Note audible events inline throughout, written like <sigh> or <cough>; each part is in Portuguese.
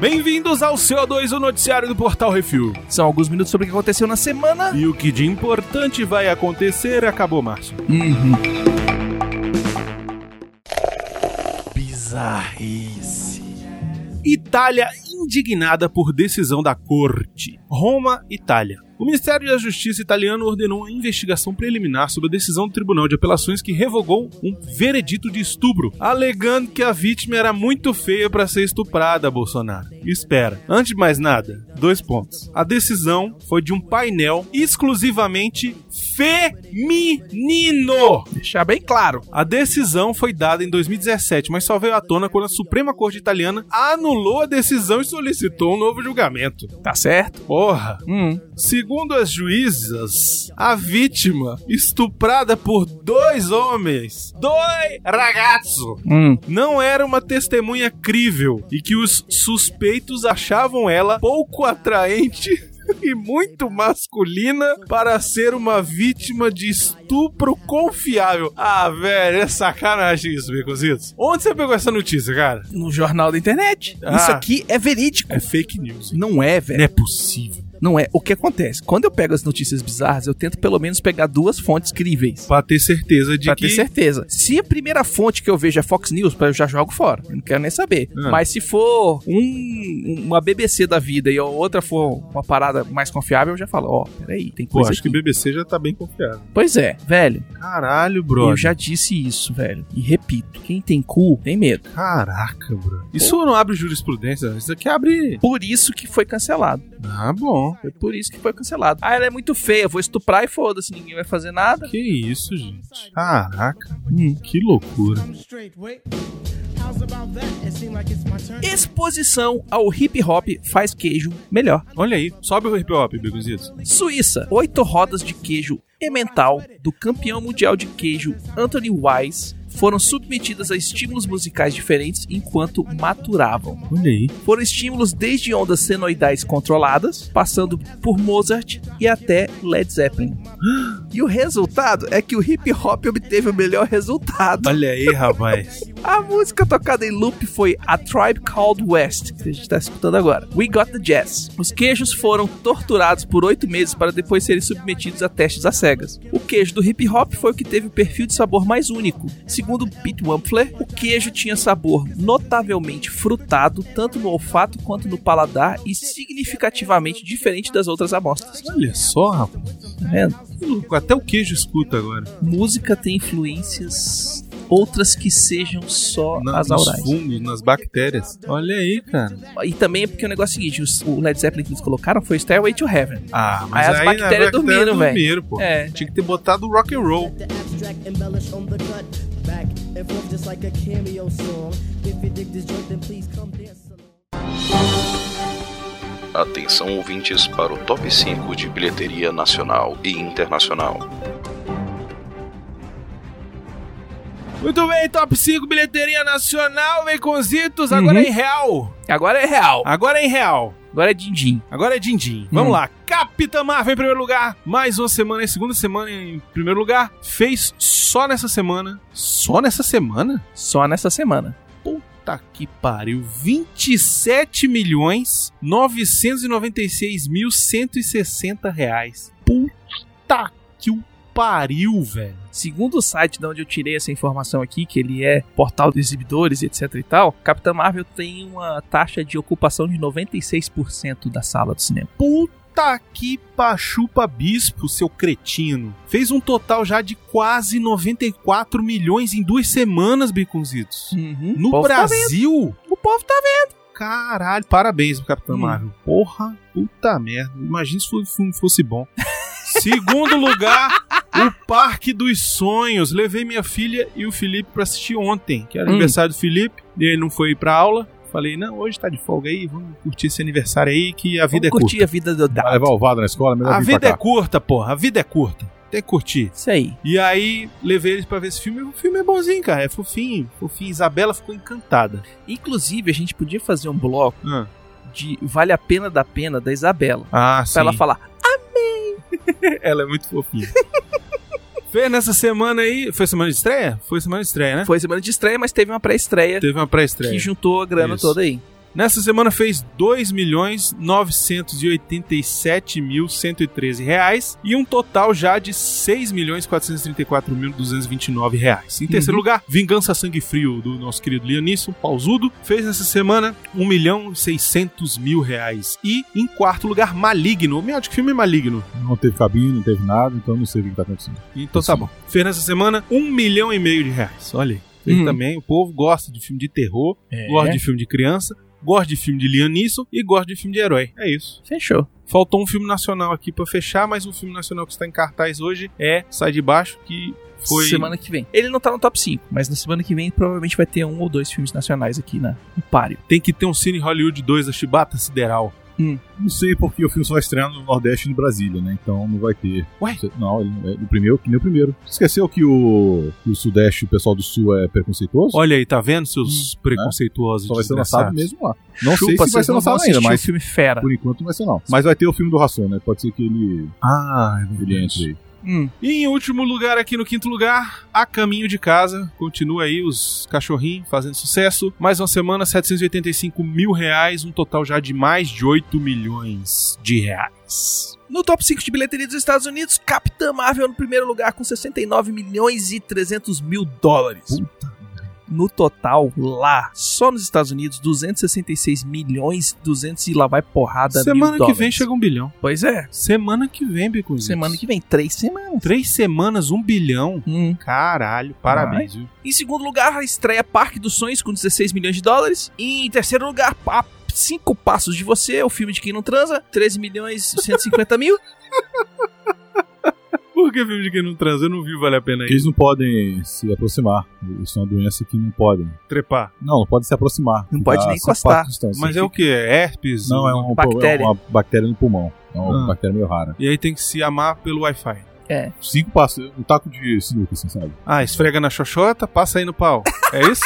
Bem-vindos ao CO2, o noticiário do Portal Refil. São alguns minutos sobre o que aconteceu na semana. E o que de importante vai acontecer acabou, Márcio. Uhum. Bizarrice. Itália indignada por decisão da corte. Roma, Itália. O Ministério da Justiça italiano ordenou uma investigação preliminar sobre a decisão do Tribunal de Apelações que revogou um veredito de estupro, alegando que a vítima era muito feia para ser estuprada, Bolsonaro. Espera, antes de mais nada, dois pontos. A decisão foi de um painel exclusivamente feminino. Deixar bem claro. A decisão foi dada em 2017, mas só veio à tona quando a Suprema Corte Italiana anulou a decisão e solicitou um novo julgamento. Tá certo? Porra. Hum. Segundo as juízas, a vítima, estuprada por dois homens, dois ragazzo, Hum. não era uma testemunha crível e que os suspeitos achavam ela pouco atraente <laughs> e muito masculina para ser uma vítima de estupro confiável. Ah, velho, é sacanagem isso, Becositos. Onde você pegou essa notícia, cara? No jornal da internet. Ah. Isso aqui é verídico. É fake news. Não é, velho. Não é possível. Não é. O que acontece? Quando eu pego as notícias bizarras, eu tento pelo menos pegar duas fontes críveis. Pra ter certeza de Pra que... ter certeza. Se a primeira fonte que eu vejo é Fox News, eu já jogo fora. Eu não quero nem saber. Ah. Mas se for um, uma BBC da vida e a outra for uma parada mais confiável, eu já falo, ó, peraí, tem Pô, coisa acho que o aqui. BBC já tá bem confiável. Pois é, velho. Caralho, brother. Eu já disse isso, velho. E repito, quem tem cu tem medo. Caraca, bro. Isso não abre jurisprudência, isso aqui abre. Por isso que foi cancelado. Ah, bom. Foi por isso que foi cancelado. Ah, ela é muito feia, vou estuprar e foda-se, ninguém vai fazer nada. Que isso, gente. Caraca, Hum. que loucura. Exposição ao hip hop faz queijo melhor. Olha aí, sobe o hip hop, Beguzitos. Suíça, oito rodas de queijo emmental do campeão mundial de queijo Anthony Wise foram submetidas a estímulos musicais diferentes enquanto maturavam. Olha aí. Foram estímulos desde ondas senoidais controladas, passando por Mozart e até Led Zeppelin. <gasps> E o resultado é que o hip hop obteve o melhor resultado. Olha aí, rapaz. <laughs> A música tocada em loop foi A Tribe Called West, que a gente está escutando agora. We Got the Jazz. Os queijos foram torturados por oito meses para depois serem submetidos a testes às cegas. O queijo do hip hop foi o que teve o perfil de sabor mais único. Segundo Pete Wampler, o queijo tinha sabor notavelmente frutado, tanto no olfato quanto no paladar, e significativamente diferente das outras amostras. Olha só, rapaz. Tá vendo? Até o queijo escuta agora. Música tem influências outras que sejam só Na- as nos aurais. fungos, nas bactérias. Olha aí, cara. E também é porque o negócio é o seguinte: os- o Led Zeppelin que eles colocaram foi Stairway to Heaven. Ah, Aí mas as aí, bactérias na- dormiram, velho. É. Tinha que ter botado rock and roll. Atenção ouvintes para o top 5 de bilheteria nacional e internacional. Muito bem, top 5 bilheteria nacional, Baconzitos. Agora Uhum. é em real. Agora é real. Agora é em real. Agora é din-din. Agora é din-din. Vamos Hum. lá. Capitã Marvel em primeiro lugar. Mais uma semana, em segunda semana em primeiro lugar. Fez só nessa semana. Só nessa semana? Só nessa semana. Puta que pariu. 27 milhões 996 mil 160 reais. Puta que o pariu, velho. Segundo o site de onde eu tirei essa informação aqui, que ele é portal de exibidores, etc e tal, Capitã Marvel tem uma taxa de ocupação de 96% da sala do cinema. Puta que pachupa bispo, seu cretino. Fez um total já de quase 94 milhões em duas semanas, Biconzitos. No O povo tá. Brasil? O povo tá vendo. Caralho, parabéns pro Capitão Hum. Marvel. Porra, puta merda. Imagina se o filme fosse bom. Segundo lugar, o Parque dos Sonhos. Levei minha filha e o Felipe pra assistir ontem, que era Hum. aniversário do Felipe. E ele não foi pra aula. Falei, não, hoje tá de folga aí, vamos curtir esse aniversário aí, que a vida Vamos é curtir curta. a vida do Vai Dado. levar o Vado na escola, melhor A vida é curta, porra. A vida é curta. Tem que curtir. Isso aí. E aí, levei eles pra ver esse filme. O filme é bonzinho, cara. É fofinho. Fofinho. Isabela ficou encantada. Inclusive, a gente podia fazer um bloco Ah, de Vale a Pena da Pena da Isabela. ah sim. Pra ela falar, <laughs> Ela é muito fofinha. <laughs> Fez nessa semana aí. Foi semana de estreia? Foi semana de estreia, né? Foi semana de estreia, mas teve uma pré-estreia Teve uma pré-estreia. que juntou a grana Isso. toda aí. Nessa semana fez 2 milhões 987 mil 113 reais e um total já de 6 milhões 434 mil 229 reais. Em terceiro lugar, Vingança Sangue Frio do nosso querido Lianisson Pausudo fez nessa semana 1 milhão 600 mil reais. E em quarto lugar, Maligno. Meu, que filme é Maligno. Não teve cabine, não teve nada, então não sei o que tá acontecendo. Então tá bom. Fez nessa semana 1 milhão e meio de reais. Olha aí. Ele Hum. também, o povo gosta de filme de terror, gosta de filme de criança, gosta de filme de Liam Neeson e gosta de filme de herói. É isso. Fechou. Faltou um filme nacional aqui pra fechar, mas um filme nacional que está em cartaz hoje é Sai de Baixo, que foi. Semana que vem. Ele não tá no top 5, mas na semana que vem provavelmente vai ter um ou dois filmes nacionais aqui na, no páreo. Tem que ter um Cine Hollywood 2 da Chibata Sideral. Não sei porque o filme só vai estrear no Nordeste e no Brasília, né? Então não vai ter. Ué? Não, ele é o primeiro, que nem o primeiro. Esqueceu que o, que o Sudeste, o pessoal do Sul é preconceituoso? Olha aí, tá vendo, seus preconceituosos? Só vai ser lançado mesmo lá. Não sei Chupa, se vai ser lançado ainda, mas o filme Fera. por enquanto não vai ser não. Mas vai ter o filme do Ração, né? Pode ser que ele, Ah, é ele entre aí. Hum, E em último lugar, aqui no quinto lugar, A Caminho de Casa. Continua aí os cachorrinhos fazendo sucesso. Mais uma semana, 785 mil reais, um total já de mais de 8 milhões de reais. No top 5 de bilheteria dos Estados Unidos, Capitã Marvel no primeiro lugar com 69 milhões e 300 mil dólares. No total, lá, só nos Estados Unidos, 266 milhões 200 e lá vai porrada Semana que vem dólares. chega um bilhão. Pois é, Semana que vem, Biconzitos. semana que vem, três semanas. Três semanas, um bilhão. Hum. Caralho, parabéns, viu? Em segundo lugar, a estreia Parque dos Sonhos com 16 milhões de dólares. E em terceiro lugar, a Cinco Passos de Você, o filme de quem não transa, 13 milhões e 150 mil. <laughs> Por que filme de quem não transa? Eu não vi, vale a pena aí. Eles não podem se aproximar. Isso é uma doença que não podem. Trepar. Não, não pode se aproximar. Não pode Dá nem encostar. Mas é o que? É herpes? Não, é, um, Bactéria. é uma bactéria no pulmão. É uma Ah. bactéria meio rara. E aí tem que se amar pelo Wi-Fi. É. Cinco passos, um taco de sinuca, assim, sabe? Ah, esfrega na xoxota, passa aí no pau. É isso?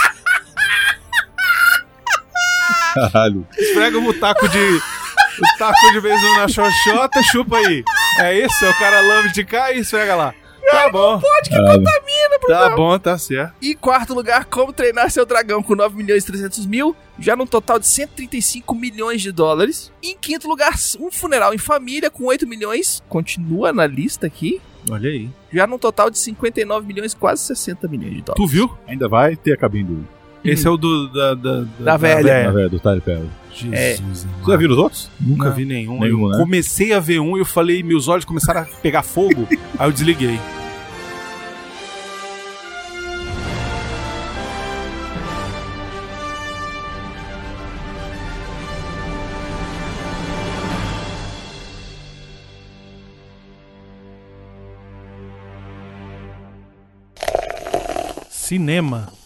Caralho. Esfrega o taco de. O taco de beijão na xoxota, chupa aí. É isso? É o cara lambe de cá e esfrega lá. Tá bom. Caralho. Tá bom, tá certo. E em quarto lugar, Como Treinar Seu Dragão com 9 milhões e 300 mil, já num total de 135 milhões de dólares. E em quinto lugar, Um Funeral em Família com 8 milhões, continua na lista aqui, Olha aí. já num total de 59 milhões, quase 60 milhões de dólares. Tu viu? Ainda vai ter a cabine dele. Esse é o do. Da, da, Da velha. Na verdade, do Tyler Perry. Jesus. É. Você já viu os outros? Nunca Não. vi nenhum. Nenhum, eu né? comecei a ver um e eu falei, meus olhos começaram a pegar fogo. <laughs> aí eu desliguei. Cinema.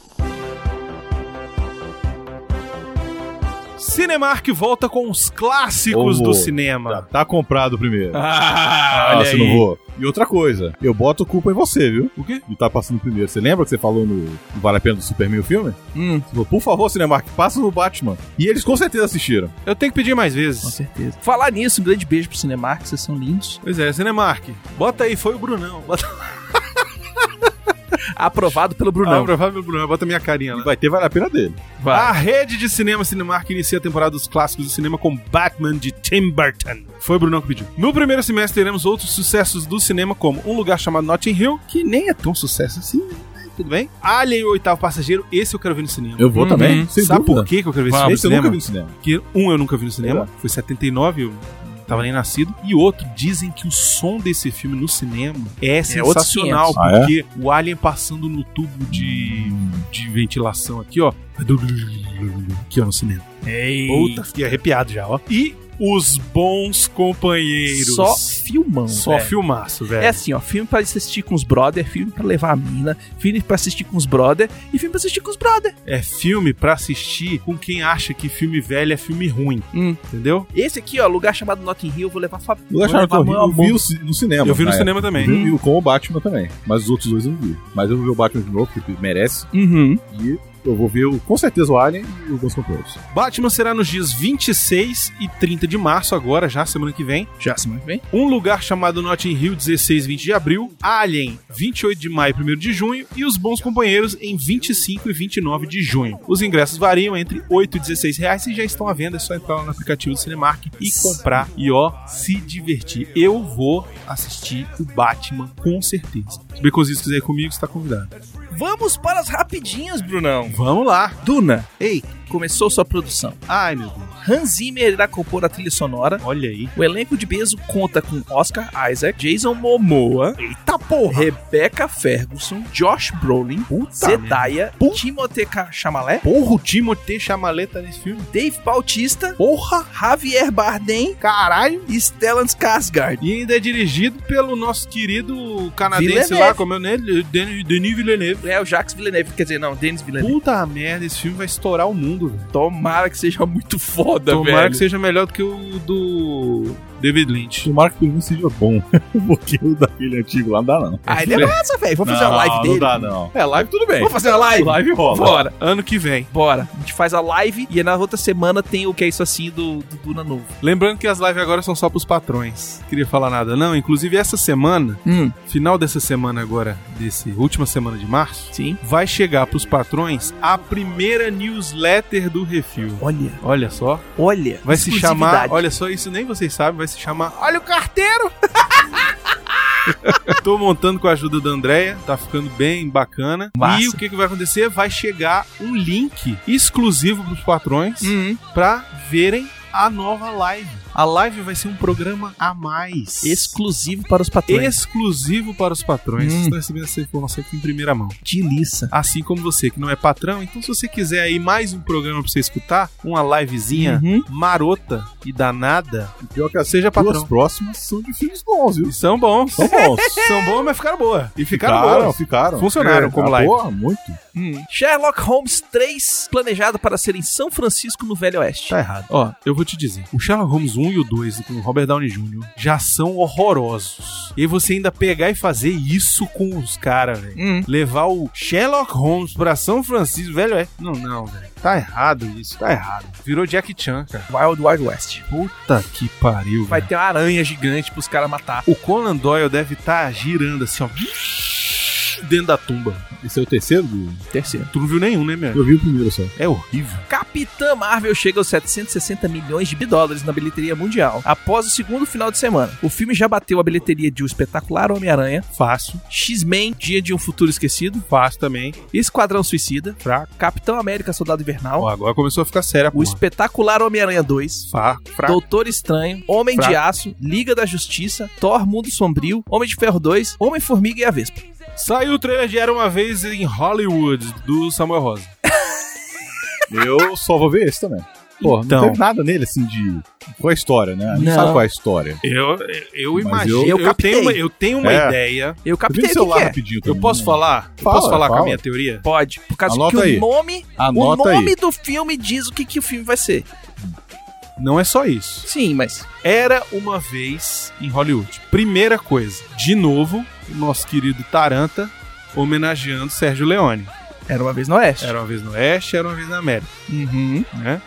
Cinemark volta com os clássicos Ô, do Já cinema. tá comprado primeiro. Ah, Ah, olha se aí. não vou. E outra coisa, eu boto culpa em você, viu? O quê? De estar passando primeiro. Você lembra que você falou no no Vale a Pena do Superman o filme? Hum, Você falou, por favor, Cinemark, passa no Batman. E eles com certeza assistiram. Eu tenho que pedir mais com vezes. certeza. Falar nisso, um grande beijo pro Cinemark, vocês são lindos. Pois é, Cinemark. Bota aí, foi o Brunão. Bota... Aprovado pelo Brunão. provável Brunão, bota minha carinha lá. vai ter Vale a Pena dele. A rede de cinema Cinemark inicia a temporada dos clássicos do cinema com Batman de Tim Burton. Foi o Brunão que pediu. No primeiro semestre teremos outros sucessos do cinema, como Um Lugar Chamado Notting Hill, que nem é tão sucesso assim, né? tudo bem? Alien o Oitavo Passageiro, esse eu quero ver no cinema. Eu vou Uhum. também. Sem Sabe dúvida. por que que eu quero ver Vamos, esse Esse eu filme no nunca cinema? vi no cinema. Porque um eu nunca vi no cinema, É. foi 79, eu tava nem nascido. E outro, dizem que o som desse filme no cinema é outros sensacional, 500. Ah, é? porque o alien passando no tubo de, de ventilação aqui, ó. Aqui, ó, no cinema. Ei. Puta, fiquei arrepiado já, ó. E os bons companheiros. Só filmão, Só velho. filmaço, velho. É assim, ó, filme pra assistir com os brother, filme pra levar a mina, filme pra assistir com os brother e filme pra assistir com os brother. É filme pra assistir com quem acha que filme velho é filme ruim, Hum. entendeu? Esse aqui, ó, lugar chamado Notting Hill, eu vou levar a família. Eu achava que eu, vi- vi o no cinema. Eu vi no na cinema época. também. Eu vi com o Batman também. Mas os outros dois eu não vi. Mas eu vou ver o Batman de novo, porque merece. Uhum. E eu vou ver o- com certeza o Alien e os Bons Companheiros. Batman será nos dias 26 e 30 de março, agora, já semana que vem. Já semana que vem. Um lugar chamado Notting Hill, 16 e 20 de abril. Alien, 28 de maio e 1 de junho. E Os Bons Companheiros em 25 e 29 de junho. Os ingressos variam entre 8 e 16 reais e já estão à venda. É só entrar lá no aplicativo do Cinemark e comprar. E ó, se divertir. Eu vou assistir o Batman com certeza. Se o Beconzinho quiser ir comigo, está convidado. Vamos para as rapidinhas, Brunão. Vamos lá. Duna Ei. Começou sua produção. Ai, meu Deus. Hans Zimmer irá compor a trilha sonora. Olha aí. O elenco de peso conta com Oscar Isaac, Jason Momoa, Eita porra. Rebecca Ferguson, Josh Brolin, Zendaya, Timothée Chalamet, Porra, o Timothée Chalamet tá nesse filme. Dave Bautista, Porra. Javier Bardem Caralho. e Stellan Skarsgård. E ainda é dirigido pelo nosso querido canadense Villeneuve. lá, como é o nome? Denis, Denis Villeneuve. É o Jacques Villeneuve, quer dizer, não, Denis Villeneuve. Puta merda, esse filme vai estourar o mundo, velho. Tomara que seja muito foda, Tomara velho. que seja melhor do que o do David Lynch. Tomara que pelo menos seja bom. Porque <laughs> o daquele antigo lá não dá, não. Ah, ele é massa, velho. Vamos fazer uma live dele. Não dá, não. É, live tudo bem. Vamos fazer uma live? <laughs> Live rola. Bora. Ano que vem. Bora. A gente faz a live e na outra semana tem o que é isso assim do, do Duna novo. Lembrando que as lives agora são só pros patrões. Queria falar nada, não. Inclusive, essa semana, Hum, final dessa semana agora, desse última semana de março, sim. vai chegar pros patrões a primeira newsletter do Refil. Olha, Olha só. olha. Vai se chamar, olha só, isso nem vocês sabem, vai se chamar Olha o carteiro! <laughs> Tô montando com a ajuda da Andrea, tá ficando bem bacana. Massa. E o que, que vai acontecer? Vai chegar um link exclusivo pros patrões Hum, pra verem a nova live. A live vai ser um programa a mais. exclusivo para os patrões. Exclusivo para os patrões. Hum. Vocês estão recebendo essa informação aqui em primeira mão. Delícia. Assim como você que não é patrão, então se você quiser aí mais um programa pra você escutar, uma livezinha Uhum. marota e danada, E pior que seja patrão. próximas são de filmes bons, viu? E são bons. São bons. <laughs> São bons, mas ficaram boas. E ficaram, ficaram, boas. ficaram. Funcionaram como ah, live. Boa, muito. Hum. Sherlock Holmes 3, planejado para ser em São Francisco, no Velho Oeste. Tá errado. Ó, eu vou te dizer. O Sherlock Holmes 1 e o 2 com o Robert Downey Jr. já são horrorosos. E você ainda pegar e fazer isso com os caras, velho. Hum. Levar o Sherlock Holmes pra São Francisco, velho, é. Não, não, velho. Tá errado isso, tá errado. Virou Jack Chan, cara. Wild Wild West. Puta que pariu, Vai velho. ter uma aranha gigante pros caras matar. O Conan Doyle deve estar girando assim, ó. Dentro da tumba. Esse é o terceiro do... Terceiro. Tu não viu nenhum, né, meu? Eu vi o primeiro só. É horrível. Capitã Marvel chega aos 760 milhões de dólares na bilheteria mundial após o segundo final de semana. O filme já bateu a bilheteria de O Espetacular Homem-Aranha, Fácil. X-Men, Dia de um Futuro Esquecido, Fácil também. Esquadrão Suicida, Fraco. Capitão América Soldado Invernal, Ó, agora começou a ficar séria, O. Espetacular Homem-Aranha 2, Fraco. Doutor Estranho, Homem de Fraco. Aço, Liga da Justiça, Thor Mundo Sombrio, Homem de Ferro 2, Homem-Formiga e a Vespa. Saiu o trailer de Era Uma Vez em Hollywood, do Samuel Rosa. <laughs> Eu só vou ver esse também. Pô, Então. não teve nada nele, assim, de... Qual é a história, né? A gente Não. sabe qual é a história. Eu, eu imagino. eu- Eu, eu captei. tenho uma, eu tenho uma É. ideia. Eu captei o que, celular que é. rapidinho Eu posso falar? Eu Fala, posso falar com a fala. minha teoria? Pode, por causa Anota que aí. o nome, Anota o nome aí. do filme diz o que, que o filme vai ser. Não é só isso. Sim, mas Era uma vez em Hollywood. Primeira coisa, de novo, o nosso querido Taranta homenageando Sérgio Leone. Era uma vez no Oeste. Era uma vez no Oeste, era uma vez na América, Uhum. né?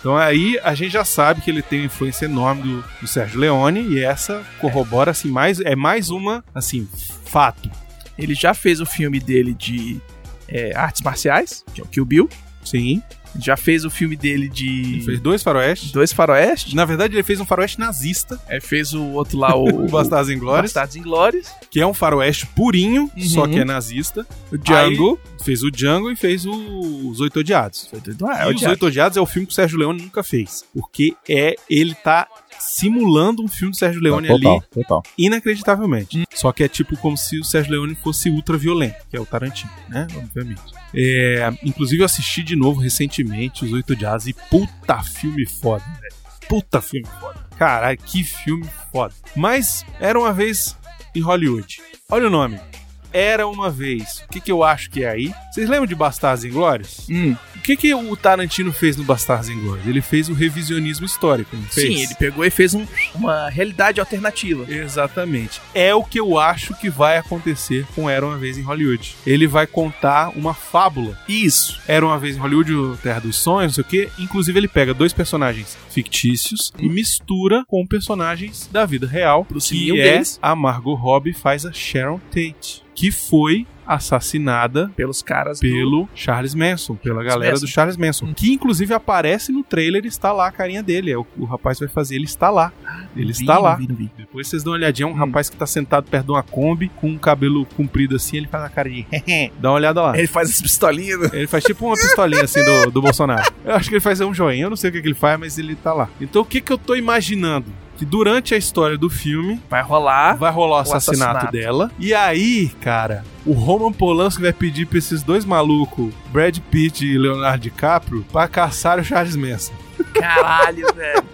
Então aí a gente já sabe que ele tem uma influência enorme do, do Sérgio Leone e essa corrobora assim mais é mais uma assim fato. Ele já fez o filme dele de é, artes marciais, que é o Kill Bill. Sim. Já fez o filme dele de Ele fez dois faroestes. Dois Faroeste. Na verdade, ele fez um faroeste nazista, É, fez o outro lá, o, <laughs> o Bastardos Inglórios, Bastardos Inglórios. que é um faroeste purinho, Uhum. só que é nazista. O Django. Aí, fez o Django e fez o- os Oito Odiados. Foi tudo- ah, é o os. Oito Odiados é o filme que o Sérgio Leone nunca fez. Porque é ele tá simulando um filme do Sérgio Leone total, ali total. inacreditavelmente. Só que é tipo como se o Sérgio Leone fosse ultra violento, que é o Tarantino, né? Obviamente. É, inclusive eu assisti de novo recentemente os Oito Odiados e puta filme foda, velho. Puta filme foda. Caralho, que filme foda. Mas era uma vez em Hollywood. Olha o nome. Era Uma Vez. O que, que eu acho que é aí? Vocês lembram de Bastardos Inglórios? Hum, O que, que o Tarantino fez no Bastardos Inglórios? Ele fez o revisionismo histórico, não fez? sim, ele pegou e fez um- uma realidade alternativa. Exatamente. É o que eu acho que vai acontecer com Era Uma Vez em Hollywood. Ele vai contar uma fábula. Isso. Era Uma Vez em Hollywood, Terra dos Sonhos, não sei o quê. Inclusive, ele pega dois personagens fictícios e mistura com personagens da vida real, Bruce que é deles. a Margot Robbie faz a Sharon Tate, que foi assassinada Pelos caras do- pelo Charles Manson, pela galera Manson. do Charles Manson, que inclusive aparece no trailer, está lá a carinha dele, é o, o rapaz vai fazer, ele está lá. Ele Vi, está lá. não vi, não vi. Depois vocês dão uma olhadinha, é um Hum. rapaz que tá sentado perto de uma Kombi com um cabelo comprido assim, ele faz a cara de Dá uma olhada lá. Ele faz as pistolinhas. né? Ele faz tipo uma pistolinha assim do, do Bolsonaro. Eu acho que ele faz um joinha, eu não sei o que, que ele faz, mas ele tá lá. Então o que, que eu tô imaginando? Que durante a história do filme Vai rolar. vai rolar o assassinato, assassinato. dela. E aí, cara, o Roman Polanski vai pedir pra esses dois malucos, Brad Pitt e Leonardo DiCaprio, pra caçar o Charles Manson. Caralho, velho.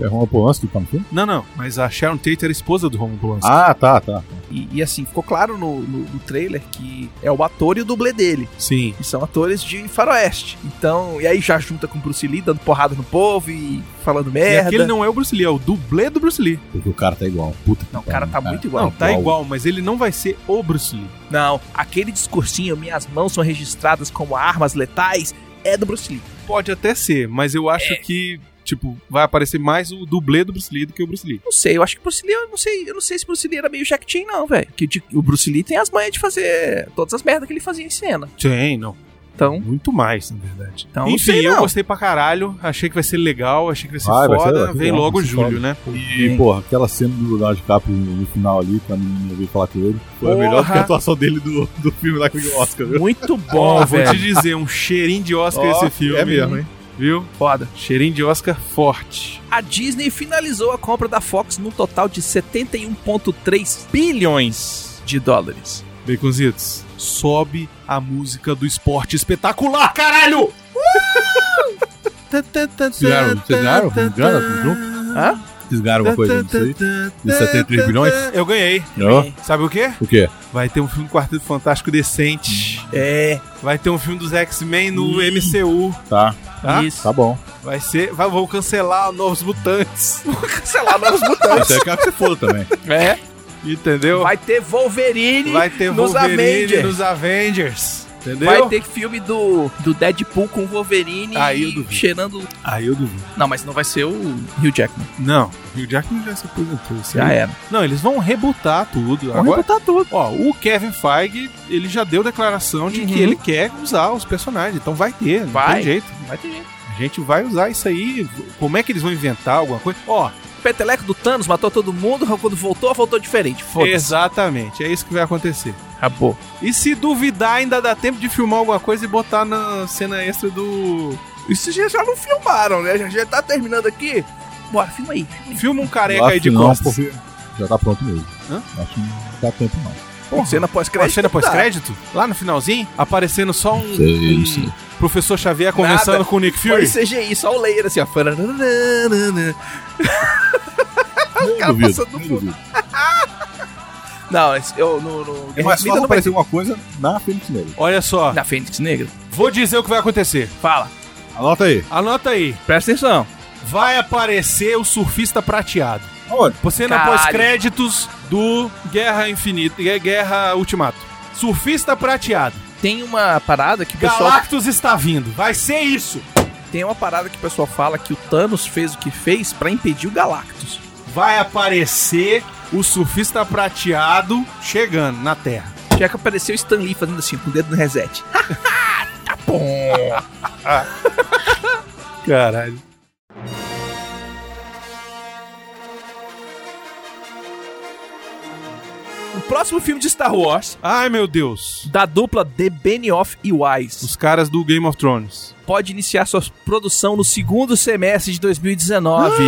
É Roma Polanski que tá no filme? Não, não, mas a Sharon Tate era esposa do Roman Polanski. Ah, tá, tá. E, e assim, ficou claro no, no, no trailer que é o ator e o dublê dele. Sim. E são atores de faroeste. Então, e aí já junta com o Bruce Lee, dando porrada no povo e falando E merda. aquele não é o Bruce Lee, é o dublê do Bruce Lee. Porque o cara tá igual. Puta que Não, o cara tá pariu, muito igual. Não, tá igual, mas ele não vai ser o Bruce Lee. Não, aquele discursinho, minhas mãos são registradas como armas letais, é do Bruce Lee. Pode até ser, mas eu acho que, tipo, vai aparecer mais o dublê do Bruce Lee do que o Bruce Lee. Não sei, eu acho que o Bruce Lee, eu não sei, eu não sei se o Bruce Lee era meio Jack Chan, não, velho. Que de- o Bruce Lee tem as manhas de fazer todas as merdas que ele fazia em cena. Tem, não. Então, Muito mais, na verdade. Então, não Enfim, sei, eu não. gostei pra caralho. Achei que vai ser legal, achei que vai ser vai ser, foda. vai ser Vem bom, logo julho, né? E, porra, aquela cena do Leonardo DiCaprio no final ali, pra menina vir falar com ele, foi Porra. melhor do que a atuação dele do, do filme lá com o Oscar, viu? muito <laughs> bom, Ó, vou velho. te dizer, um cheirinho de Oscar Ó, esse filme. É mesmo, hein? Viu? Foda. Cheirinho de Oscar forte. A Disney finalizou a compra da Fox num total de 71,3 bilhões de dólares. Baconzitos, sobe a música do esporte espetacular, caralho! Vocês ganharam junto? Hã? Vocês ganharam alguma coisa disso aí? De 73 bilhões? Eu ganhei. Não? Sabe o quê? O quê? Vai ter um filme do Quarteto Fantástico decente. É, Vai ter um filme dos X-Men no MCU. Tá, Tá? isso. tá bom. Vai ser. Vai, vou cancelar Novos Mutantes. <laughs> Cancelar novos mutantes. Isso quero que você foda também. É. Entendeu? Vai ter Wolverine Vai ter nos Wolverine Avengers. nos Avengers. Entendeu? Vai ter filme do, do Deadpool com o Wolverine Aí eu duvido. cheirando... Aí eu duvido. Não, mas não vai ser o Hugh Jackman. Não, o Hugh Jackman já se aposentou. Já era. Não, eles vão rebutar tudo. Vamos Agora, botar tudo. ó, o Kevin Feige, ele já deu declaração de que Uhum. ele quer usar os personagens. Então vai ter, não Vai. tem jeito. Vai ter gente. A gente vai usar isso aí. Como é que eles vão inventar alguma coisa? Ó, peteleco do Thanos matou todo mundo, <laughs> quando voltou, voltou diferente. Foda-se. exatamente. É isso que vai acontecer. Acabou. E se duvidar, ainda dá tempo de filmar alguma coisa e botar na cena extra do. Isso já, já não filmaram, né? Já, já tá terminando aqui. Bora, filma aí. Filma um careca aí de não, costas. já tá pronto mesmo. Hã? Acho que não dá tempo não. Porra. Cena pós-crédito. cena pós-crédito? Lá no finalzinho? Aparecendo só um, Sei, um sei. professor Xavier conversando Nada. com o Nick Foi Fury? CGI, só o layer assim, ó. Nem cara duvido, passando no fundo. Não, <laughs> eu no. no É mais fácil aparecer alguma coisa na Fênix Negra. Olha só, Na Fênix Negra. vou dizer o que vai acontecer. Fala. Anota aí. Anota aí. Presta atenção. Vai aparecer o surfista prateado. Aonde? Você na Caralho. pós-créditos do Guerra Infinita, Gue- Guerra Ultimato. Surfista prateado. Tem uma parada que o pessoal. Galactus está vindo. Vai ser isso. Tem uma parada que o pessoal fala que o Thanos fez o que fez pra impedir o Galactus. Vai aparecer o surfista prateado chegando na Terra. Já que apareceu o Stan Lee fazendo assim, com o dedo no reset. <laughs> <laughs> tá bom. <laughs> Caralho. Próximo filme de Star Wars, Ai, meu Deus. da dupla The Benioff e Wise, Os caras do Game of Thrones. pode iniciar sua produção no segundo semestre de 2019. <gasps>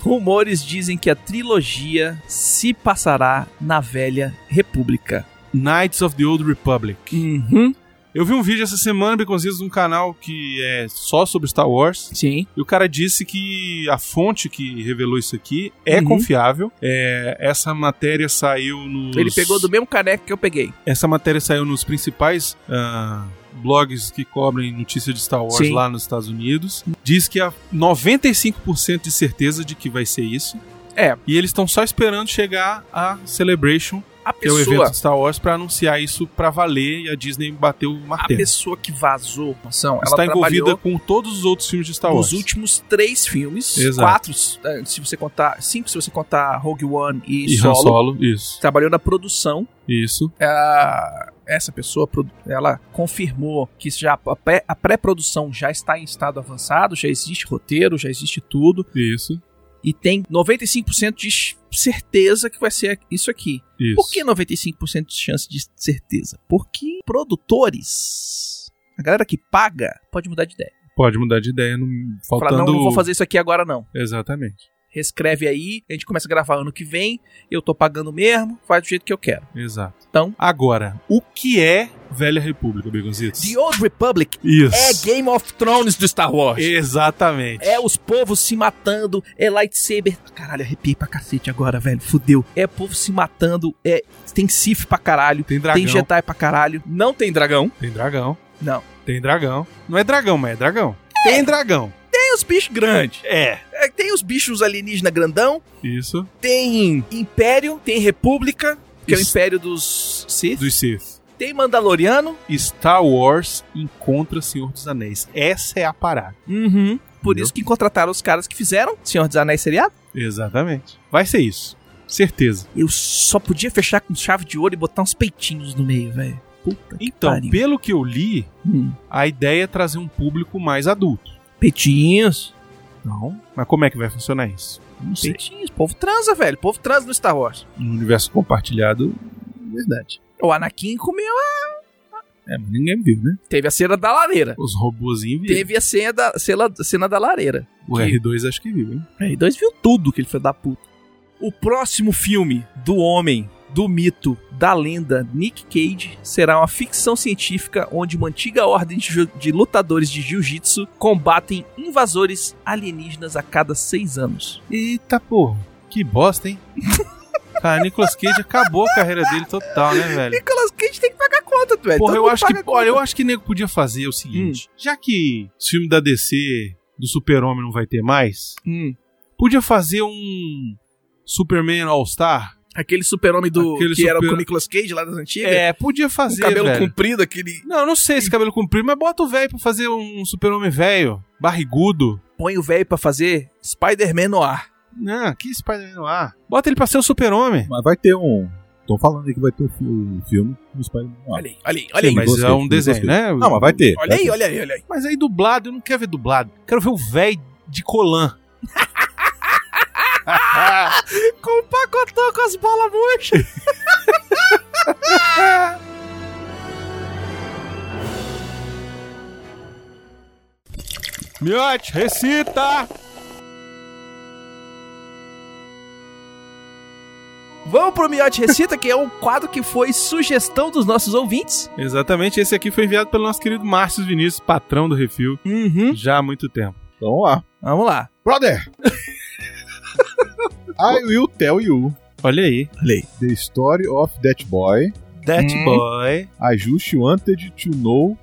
Rumores dizem que a trilogia se passará na Velha República. Knights of the Old Republic. Uhum. Eu vi um vídeo essa semana, Beconzitos, de um canal que é só sobre Star Wars. Sim. E o cara disse que a fonte que revelou isso aqui é Uhum. confiável. É, essa matéria saiu nos. Ele pegou do mesmo caneco que eu peguei. Essa matéria saiu nos principais ah, blogs que cobrem notícia de Star Wars Sim. lá nos Estados Unidos. Diz que há 95% de certeza de que vai ser isso. É. E eles estão só esperando chegar a Celebration, A que é o pessoa, evento de Star Wars, pra anunciar isso pra valer e a Disney bateu o a martelo. pessoa que vazou a informação, ela Está envolvida com todos os outros filmes de Star Wars. nos últimos três filmes. Exato. Quatro, eh, se você contar. Cinco, se você contar Rogue One e, E Solo. Solo, isso. Trabalhou na produção. Isso. Ah, essa pessoa, ela confirmou que já a pré- a pré-produção já está em estado avançado, já existe roteiro, já existe tudo. Isso. E tem 95% de certeza que vai ser isso aqui. Isso. Por que 95% de chance de certeza? Porque produtores, a galera que paga, pode mudar de ideia. Pode mudar de ideia, não... Falar, faltando... não, não vou fazer isso aqui agora não. Exatamente. Reescreve aí, a gente começa a gravar ano que vem, eu tô pagando mesmo, faz do jeito que eu quero. Exato. Então- Agora, o que é Velha República, Begonzitos? The Old Republic Isso. é Game of Thrones do Star Wars. Exatamente. É os povos se matando, é lightsaber. Caralho, arrepiei pra cacete agora, velho. Fudeu. É povo se matando, é tem Sith pra caralho, Tem dragão. tem Jedi pra caralho. Não tem dragão. Tem dragão. Não. Tem dragão. Não é dragão, mas é dragão. Tem dragão. Tem os bichos grandes. É. É, tem os bichos alienígena grandão. Isso. Tem Império, tem República, que é o. Império dos Sith. Dos Sith. Tem Mandaloriano. Star Wars encontra Senhor dos Anéis. Essa é a parada. Uhum. Por Entendeu? isso que contrataram os caras que fizeram Senhor dos Anéis seriado. Exatamente. Vai ser isso. Certeza. Eu só podia fechar com chave de ouro e botar uns peitinhos no meio, velho. Puta que Então, pariu. pelo que eu li, Hum. a ideia é trazer um público mais adulto. Peitinhos. Não. Mas como é que vai funcionar isso? Não sei. Peitinhos. O povo transa, velho. O povo transa no Star Wars. No universo compartilhado, verdade. O Anakin comeu. É, mas ninguém viu, né? Teve a cena da lareira. Os robôzinhos viram. Teve a cena da, cena, cena da lareira. O que- R2 acho que viu, hein? O R2 viu tudo, aquele filho da puta. O próximo filme do homem, do mito, da lenda Nick Cage será uma ficção científica onde uma antiga ordem de, de lutadores de jiu-jitsu combatem invasores alienígenas a cada seis anos. Eita porra, que bosta, hein? <laughs> Cara, Nicolas Cage acabou a carreira dele total, né, velho? Nicolas Cage tem que pagar conta, velho. Porra, Todo eu acho que, olha, eu acho que o nego podia fazer o seguinte: já que o filme da DC do Super-Homem não vai ter mais, Hum, podia fazer um Superman All-Star? Aquele super-homem do Aquele que era super- com o Nicolas Cage lá das antigas. É, podia fazer, o cabelo velho. comprido, aquele. Não, não sei se cabelo comprido, mas bota o velho pra fazer um Super-Homem velho, barrigudo. Põe o velho pra fazer Spider-Man no ar. Não, que Spider-Man no ar. Bota ele pra ser o Super-Homem. Mas vai ter um. Estão falando aí que vai ter um fi- um filme no Spider-Man. Olha aí, olha aí, olha aí. Sim, Mas gostei, é um desenho, né? Não, mas vai ter. Olha vai aí, ter. olha aí, olha aí. Mas aí dublado, eu não quero ver dublado. Quero ver o velho de colã. <laughs> Com o pacotão com as bolas murchas. <laughs> Miote, recita! Vamos pro Miote Recita, que é um quadro que foi sugestão dos nossos ouvintes. Exatamente, esse aqui foi enviado pelo nosso querido Márcio Vinícius, patrão do Refil, Uhum. já há muito tempo. Então vamos lá. Vamos lá. Brother! <laughs> I will tell you Olha aí. the story of that boy. That Hum. boy. I just wanted to know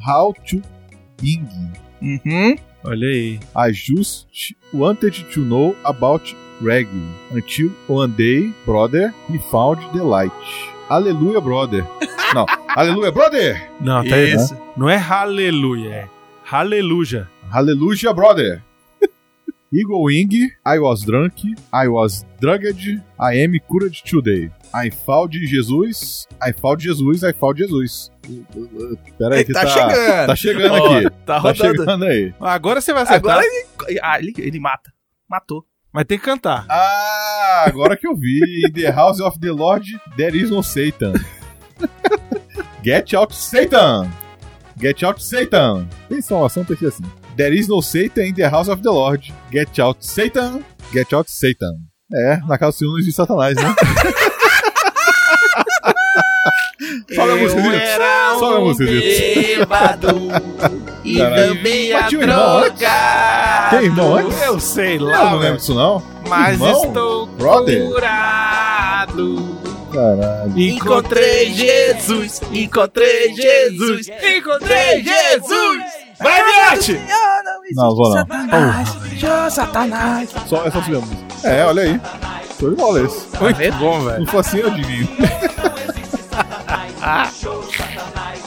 how to bing. Uhum. Olha aí. I just wanted to know about reggae until one day, brother, he found the light. Aleluia, brother. <laughs> Não, aleluia, brother. Não, tá aí. Isso. Não é aleluia, é aleluia. Hallelujah, brother. Eagle Wing, I was drunk, I was drugged, I am cured today. I found Jesus, I found Jesus, I found Jesus. Pera aí, que tá, tá, chegando. tá chegando Ó, aqui. Tá Tá rodando. chegando aí. Agora você vai acertar, Agora ele, ah, ele, ele mata. Matou. mas tem que cantar. Ah, agora que eu vi. In the house of the Lord, there is no Satan. <laughs> Get out, Satan! Get out, Satan! Tem salvação, tem que ser assim. There is no Satan in the house of the Lord. Get out, Satan! Get out, Satan! É, na não existe Satanás, né? Sobe a música, Zito. Sobe a música, bêbado <laughs> e também a tinha irmão antes? Tem irmão antes? Eu sei Eu lá, não velho. lembro disso, não. Mas Irmão? estou Brother? curado. Caralho. Encontrei Jesus, encontrei Jesus, encontrei Jesus. Vai, Miote! Não, vou não. Satanás, Jô, Satanás. Só, é só subir a música. É, olha aí. Show de bola esse. Muito bom, velho. Não for assim, eu adivinho. <laughs>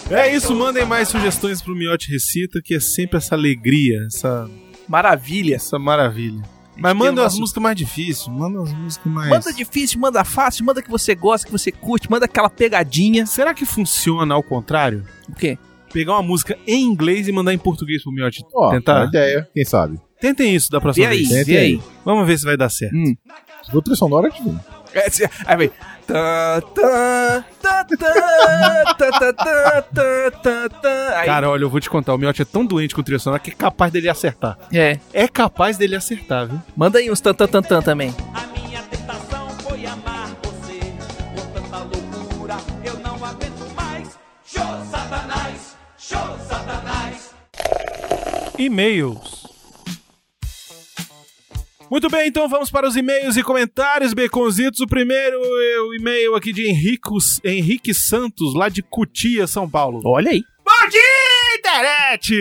É isso, mandem mais sugestões pro Miote Recita, que é sempre essa alegria, essa, Maravilha. essa maravilha. Mas manda o as nosso- músicas mais difíceis, manda as músicas mais... Manda difícil, manda fácil, manda que você gosta, que você curte, manda aquela pegadinha. Será que funciona ao contrário? O quê? pegar uma música em inglês e mandar em português pro Miotti. Ó, Tentar. Uma ideia, quem sabe? Tentem isso da próxima e aí, vez. E aí? Vamos ver se vai dar certo. Hum. Vou trilha sonora de novo. É, é aí vem. Cara, olha, eu vou te contar. O Miotti é tão doente com o trilha sonora que é capaz dele acertar. É. É capaz dele acertar, viu? Manda aí uns tan tan tan, -tan também. I'm E-mails. Muito bem, então vamos para os e-mails e comentários, Beconzitos. O primeiro é o e-mail aqui de Henricos, Henrique Santos, lá de Cutia, São Paulo. Olha aí. Bom dia, internet!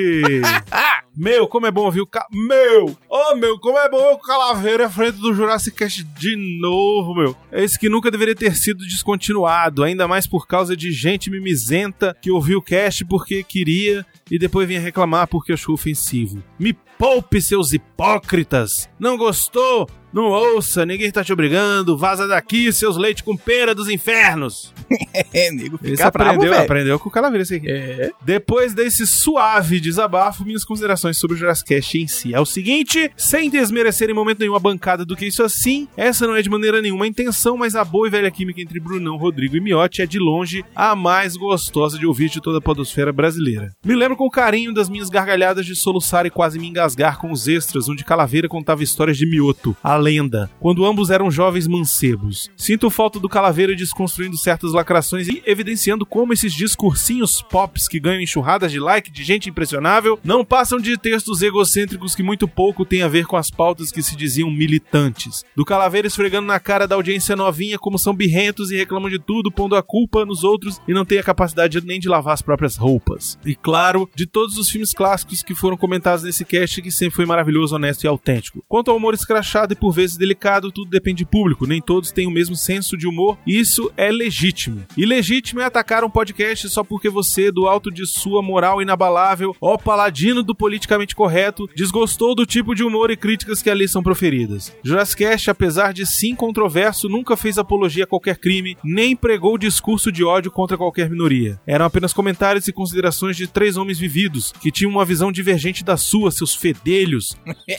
<laughs> meu, como é bom ouvir o ca... Meu! Oh, meu, como é bom o Calaveira à frente do Jurassic Cast de novo, meu. É esse que nunca deveria ter sido descontinuado, ainda mais por causa de gente mimizenta que ouviu o cast porque queria e depois vinha reclamar porque achou ofensivo. Me poupe, seus hipócritas! Não gostou? Não ouça, ninguém tá te obrigando. Vaza daqui, seus leite com pera dos infernos. <laughs> É, nego, Esse fica bravo, aprendeu, aprendeu com o Calaveira esse aqui. É. Depois desse suave desabafo, minhas considerações sobre o Jurassic Cast em si. É o seguinte, sem desmerecer em momento nenhum a bancada do que isso assim, essa não é de maneira nenhuma a intenção, mas a boa e velha química entre Brunão, Rodrigo e Miotti é de longe a mais gostosa de ouvir de toda a podosfera brasileira. Me lembro com carinho das minhas gargalhadas de soluçar e quase me engasgar com os extras, onde Calaveira contava histórias de Mioto, a lenda, quando ambos eram jovens mancebos. Sinto falta do Calaveira desconstruindo certas lacrações e evidenciando como esses discursinhos pops que ganham enxurradas de like de gente impressionável não passam de textos egocêntricos que muito pouco têm a ver com as pautas que se diziam militantes. Do Calaveira esfregando na cara da audiência novinha como são birrentos e reclamam de tudo, pondo a culpa nos outros e não têm a capacidade nem de lavar as próprias roupas. E claro, de todos os filmes clássicos que foram comentados nesse cast, que sempre foi maravilhoso, honesto e autêntico. Quanto ao humor escrachado e por vezes delicado, tudo depende de público, nem todos têm o mesmo senso de humor, e isso é legítimo. E legítimo é atacar um podcast só porque você, do alto de sua moral inabalável, ó paladino do politicamente correto, desgostou do tipo de humor e críticas que ali são proferidas. Jurassic apesar de sim controverso, nunca fez apologia a qualquer crime, nem pregou discurso de ódio contra qualquer minoria. Eram apenas comentários e considerações de três homens vividos, que tinham uma visão divergente da sua, seus fedelhos,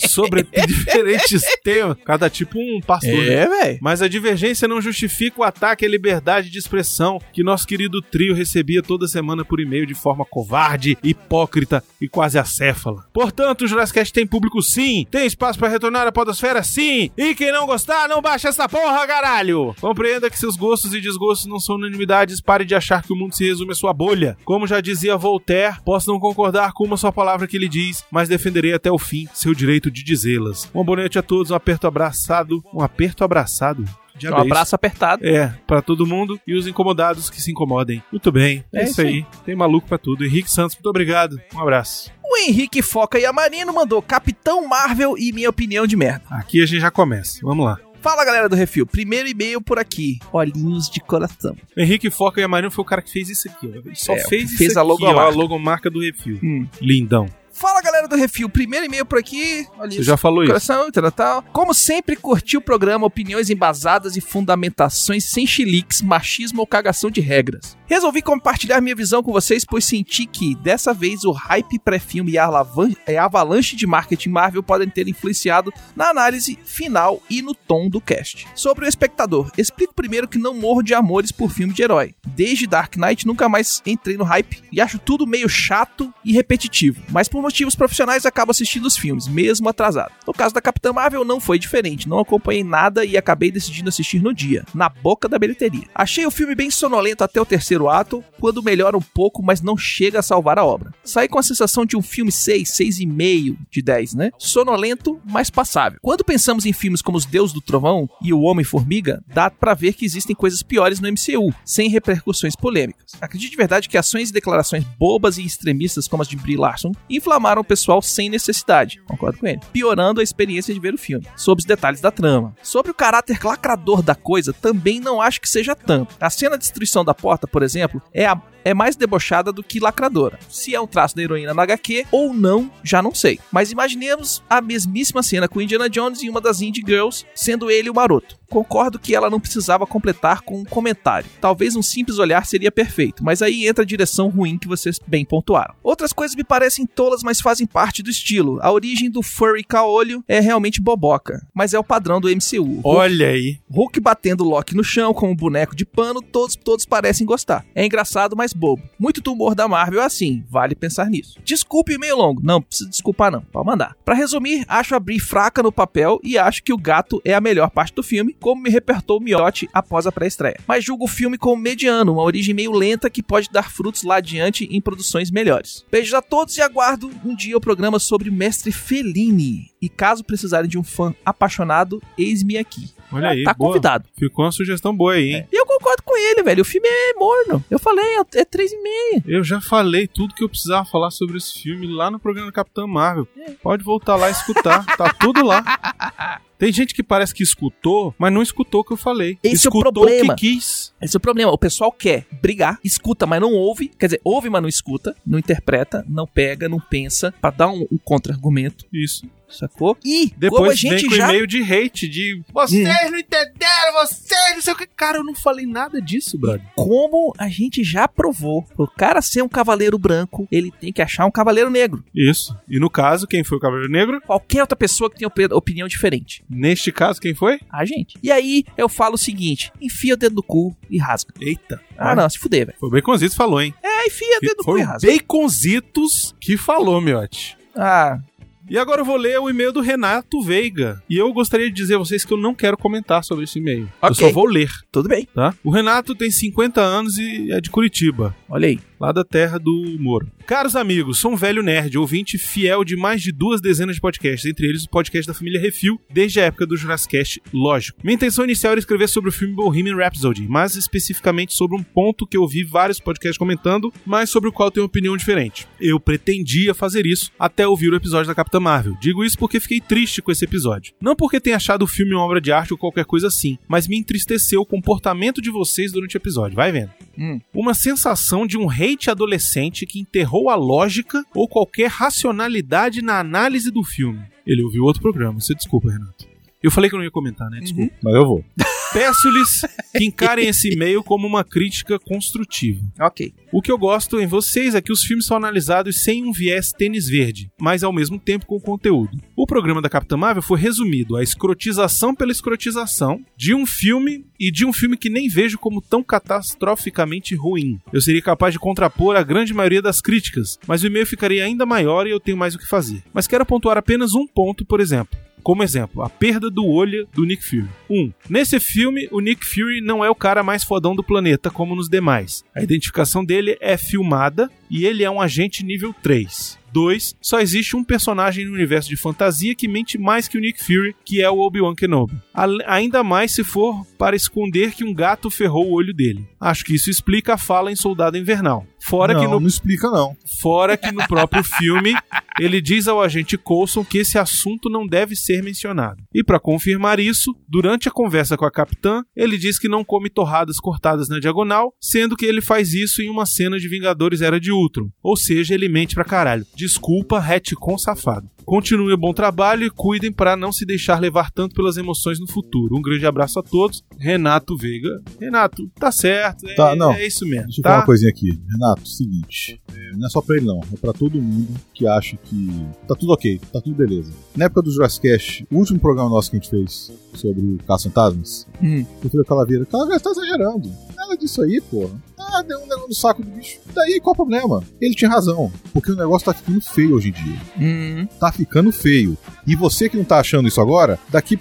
sobre <laughs> diferentes temas. Cada tipo um pastor. né? É, velho. Mas a divergência não justifica o ataque à liberdade de expressão que nosso querido trio recebia toda semana por e-mail de forma covarde, hipócrita e quase acéfala. Portanto, o Jurassic tem público sim, tem espaço para retornar à podosfera sim, e quem não gostar, não baixa essa porra, caralho! Compreenda que seus gostos e desgostos não são unanimidades, pare de achar que o mundo se resume à sua bolha. Como já dizia Voltaire, posso não concordar com uma só palavra que ele diz, mas defenderei até o fim seu direito de dizê-las. Um boa noite a todos, um aperto abraçado, um aperto abraçado. Um abraço apertado. É, pra todo mundo e os incomodados que se incomodem. Muito bem, é, É isso isso aí. Tem maluco pra tudo. Henrique Santos, muito obrigado. Um abraço. O Henrique Foca e Amarino mandou Capitão Marvel e minha opinião de merda. Aqui a gente já começa. Vamos lá. Fala galera do Refil, primeiro e-mail por aqui. Olhinhos de coração. Henrique Foca e Amarino foi o cara que fez isso aqui, ó. Ele só É, fez isso fez a aqui, ó, logomarca. a logomarca do Refil. Hum. Lindão. Fala galera do Refil, primeiro e-mail por aqui. Olha Você já falou isso. Coração, tal, tal. Como sempre, curti o programa, opiniões embasadas e fundamentações sem chiliques, machismo ou cagação de regras. Resolvi compartilhar minha visão com vocês, pois senti que, dessa vez, o hype pré-filme e a e a avalanche de marketing Marvel podem ter influenciado na análise final e no tom do cast. Sobre o espectador, explico primeiro que não morro de amores por filme de herói. Desde Dark Knight, nunca mais entrei no hype e acho tudo meio chato e repetitivo. Mas por motivos profissionais acabam assistindo os filmes, mesmo atrasado. No caso da Capitã Marvel não foi diferente, não acompanhei nada e acabei decidindo assistir no dia, na boca da bilheteria. Achei o filme bem sonolento até o terceiro ato, quando melhora um pouco, mas não chega a salvar a obra. Saí com a sensação de um filme 6, 6,5 de 10, né? Sonolento, mas passável. Quando pensamos em filmes como Os Deus do Trovão e O Homem-Formiga, dá pra ver que existem coisas piores no MCU, sem repercussões polêmicas. Acredito de verdade que ações e declarações bobas e extremistas como as de Brie Larson inflamaram o pessoal sem necessidade, concordo com ele, piorando a experiência de ver o filme, sobre os detalhes da trama. Sobre o caráter lacrador da coisa, também não acho que seja tanto. A cena de destruição da porta, por exemplo, é a é mais debochada do que lacradora. Se é um traço da heroína na HQ ou não, já não sei. Mas imaginemos a mesmíssima cena com Indiana Jones e uma das Indie Girls, sendo ele o maroto. Concordo que ela não precisava completar com um comentário. Talvez um simples olhar seria perfeito, mas aí entra a direção ruim que vocês bem pontuaram. Outras coisas me parecem tolas, mas fazem parte do estilo. A origem do furry caolho é realmente boboca, mas é o padrão do MCU. Olha aí. Hulk batendo Loki no chão com um boneco de pano, todos, todos parecem gostar. É engraçado, mas bobo. Muito tumor da Marvel é assim, vale pensar nisso. Desculpe meio longo, não precisa desculpar não, pode mandar. Pra resumir, acho a Brie fraca no papel e acho que o gato é a melhor parte do filme, como me repertou o Miotti após a pré-estreia. Mas julgo o filme como mediano, uma origem meio lenta que pode dar frutos lá adiante em produções melhores. Beijos a todos e aguardo um dia o programa sobre o mestre Fellini. E caso precisarem de um fã apaixonado, eis-me aqui. Olha aí. tá boa. convidado. Ficou uma sugestão boa aí, hein? E eu concordo com ele, velho. O filme é morno. Eu falei, é é 3,5. Eu já falei tudo que eu precisava falar sobre esse filme lá no programa Capitã Marvel. Pode voltar lá e escutar. tá tudo lá. <laughs> Tem gente que parece que escutou, mas não escutou o que eu falei. Esse é o escutou problema. o que quis. Esse é o problema. O pessoal quer brigar, escuta, mas não ouve. Quer dizer, ouve, mas não escuta, não interpreta, não pega, não pensa, pra dar um, um contra-argumento, Isso. Sacou? E como a Depois gente vem com já. e-mail de hate, de vocês não entenderam, vocês não sei o que. Cara, eu não falei nada disso, brother. Como a gente já provou, o cara ser um cavaleiro branco, ele tem que achar um cavaleiro negro. Isso. E no caso, quem foi o Cavaleiro Negro? Qualquer outra pessoa que tenha opi- opinião diferente. Neste caso, quem foi? A gente. E aí eu falo o seguinte: enfia o dedo no cu e rasga. Eita. Ah, não, se fuder, velho. Foi o Baconzitos que falou, hein? É, enfia o dedo no cu Foi e o rasga. Baconzitos que falou, miote. Ah, E agora eu vou ler o e-mail do Renato Veiga. E eu gostaria de dizer a vocês que eu não quero comentar sobre esse e-mail. Eu Ok. só vou ler, tudo bem. tá? O Renato tem 50 anos e é de Curitiba. Olha aí. Lá da terra do Moro. Caros amigos, sou um velho nerd, ouvinte fiel de mais de duas dezenas de podcasts, entre eles o podcast da família Refil, desde a época do Jurassic Cast, lógico. Minha intenção inicial era escrever sobre o filme Bohemian Rhapsody, mas especificamente sobre um ponto que eu vi vários podcasts comentando, mas sobre o qual tenho uma opinião diferente. Eu pretendia fazer isso até ouvir o episódio da Capitã Marvel. Digo isso porque fiquei triste com esse episódio. Não porque tenha achado o filme uma obra de arte ou qualquer coisa assim, mas me entristeceu o comportamento de vocês durante o episódio. Vai vendo uma sensação de um hate adolescente que enterrou a lógica ou qualquer racionalidade na análise do filme. Ele ouviu outro programa, você desculpa, Renato. Eu falei que eu não ia comentar, né? Desculpa. Mas eu vou. Peço-lhes que encarem esse e-mail como uma crítica construtiva. Ok. O que eu gosto em vocês é que os filmes são analisados sem um viés tênis verde, mas ao mesmo tempo com conteúdo. O programa da Capitã Marvel foi resumido à escrotização pela escrotização de um filme e de um filme que nem vejo como tão catastroficamente ruim. Eu seria capaz de contrapor a grande maioria das críticas, mas o e-mail ficaria ainda maior e eu tenho mais o que fazer. Mas quero pontuar apenas um ponto, por exemplo. Como exemplo, a perda do olho do Nick Fury. 1. Um, nesse filme, o Nick Fury não é o cara mais fodão do planeta como nos demais. A identificação dele é filmada e ele é um agente nível 3. 2. Só existe um personagem no universo de fantasia que mente mais que o Nick Fury, que é o Obi-Wan Kenobi. Ainda mais se for para esconder que um gato ferrou o olho dele. Acho que isso explica a fala em Soldado Invernal. Fora não, que no não explica não. Fora que no próprio filme <laughs> ele diz ao agente Coulson que esse assunto não deve ser mencionado. E para confirmar isso, durante a conversa com a capitã, ele diz que não come torradas cortadas na diagonal, sendo que ele faz isso em uma cena de Vingadores Era de Ultron. Ou seja, ele mente pra caralho. Desculpa, retcon safado. Continue o bom trabalho e cuidem para não se deixar levar tanto pelas emoções no futuro. Um grande abraço a todos. Renato Veiga. Renato, tá certo. É, Tá, não. é isso mesmo. Deixa eu falar Tá? uma coisinha aqui. Renato, seguinte. é, não é só pra ele não, é pra todo mundo que acha que tá tudo ok, tá tudo beleza. Na época do Jurassic Cast, o último programa nosso que a gente fez sobre o Caça Fantasmas, Hum. eu falei com a Calaveira, Calaveira, você tá exagerando. Nada disso aí, porra. Ah, deu um negócio no saco do bicho. Daí qual o problema? Ele tinha razão. Porque o negócio tá ficando feio hoje em dia. Hum, Tá ficando feio. E você que não tá achando isso agora, daqui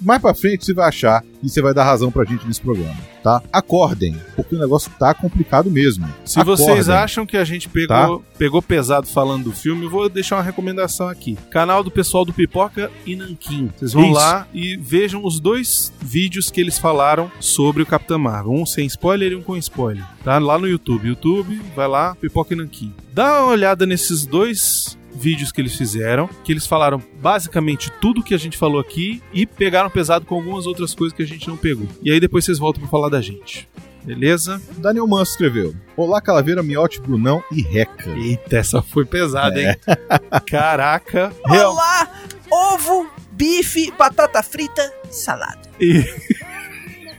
mais pra frente você vai achar e você vai dar razão pra gente nesse programa, tá? Acordem, porque o negócio tá complicado mesmo. Se Acordem. vocês acham que a gente pegou, Tá. pegou pesado falando do filme, eu vou deixar uma recomendação aqui. Canal do pessoal do Pipoca e Nanquim. Vocês vão Isso. lá e vejam os dois vídeos que eles falaram sobre o Capitão Marvel. Um sem spoiler e um com spoiler. Tá lá no YouTube. YouTube, vai lá, Pipoca e Nanquim. Dá uma olhada nesses dois vídeos que eles fizeram, que eles falaram basicamente tudo que a gente falou aqui e pegaram pesado com algumas outras coisas que a gente não pegou. E aí depois vocês voltam pra falar da gente. Beleza? Daniel Manso escreveu: Olá, Calaveira, Miote, Brunão e Reca. Eita, essa foi pesada, hein? <laughs> Caraca. Olá, ovo, bife, batata frita e salada. E, <laughs>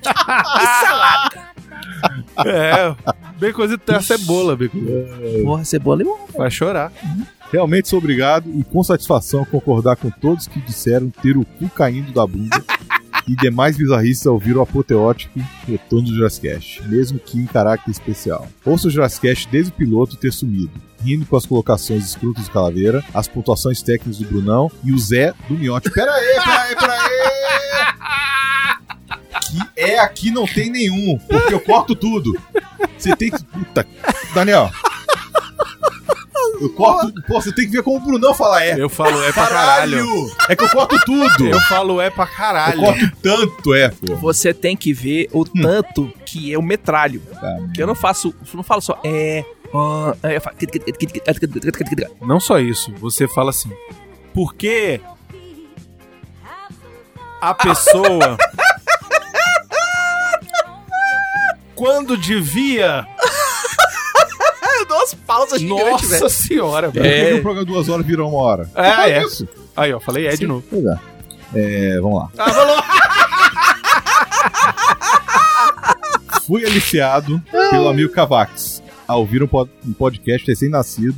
E salada. É, bem coisa tem a cebola, bem Porra, cebola e ovo. Vai chorar. Realmente sou obrigado e com satisfação concordar com todos que disseram ter o cu caindo da bunda e demais bizarrices ao ouvir o apoteótico retorno do Jurassic mesmo que em caráter especial. Ouça o Jurassic desde o piloto ter sumido, rindo com as colocações escrutas do Calaveira, as pontuações técnicas do Brunão e o Zé do Miote. Pera aí, pera Que é aqui não tem nenhum, porque eu corto tudo. Você tem que. Puta. Daniel. Eu corto. Pô, você tem que ver como o Brunão fala é. Eu falo é pra caralho. Caralho! É que eu corto tudo! Eu falo é pra Eu caralho. corto tanto, é, pô. Você tem que ver o tanto que eu metralho. Tá, Que eu não faço, eu não falo só é. eu falo- Não só isso, você fala assim. Porque a pessoa quando devia, Eu dou umas pausas gigantes, velho. nossa senhora, Por velho. que o programa duas horas virou uma hora? É, é. isso. Aí, ó, falei é de novo. Pois é. É, vamos lá. Ah, falou. <laughs> Fui aliciado pelo amigo Cavax a ouvir um, pod- um podcast recém-nascido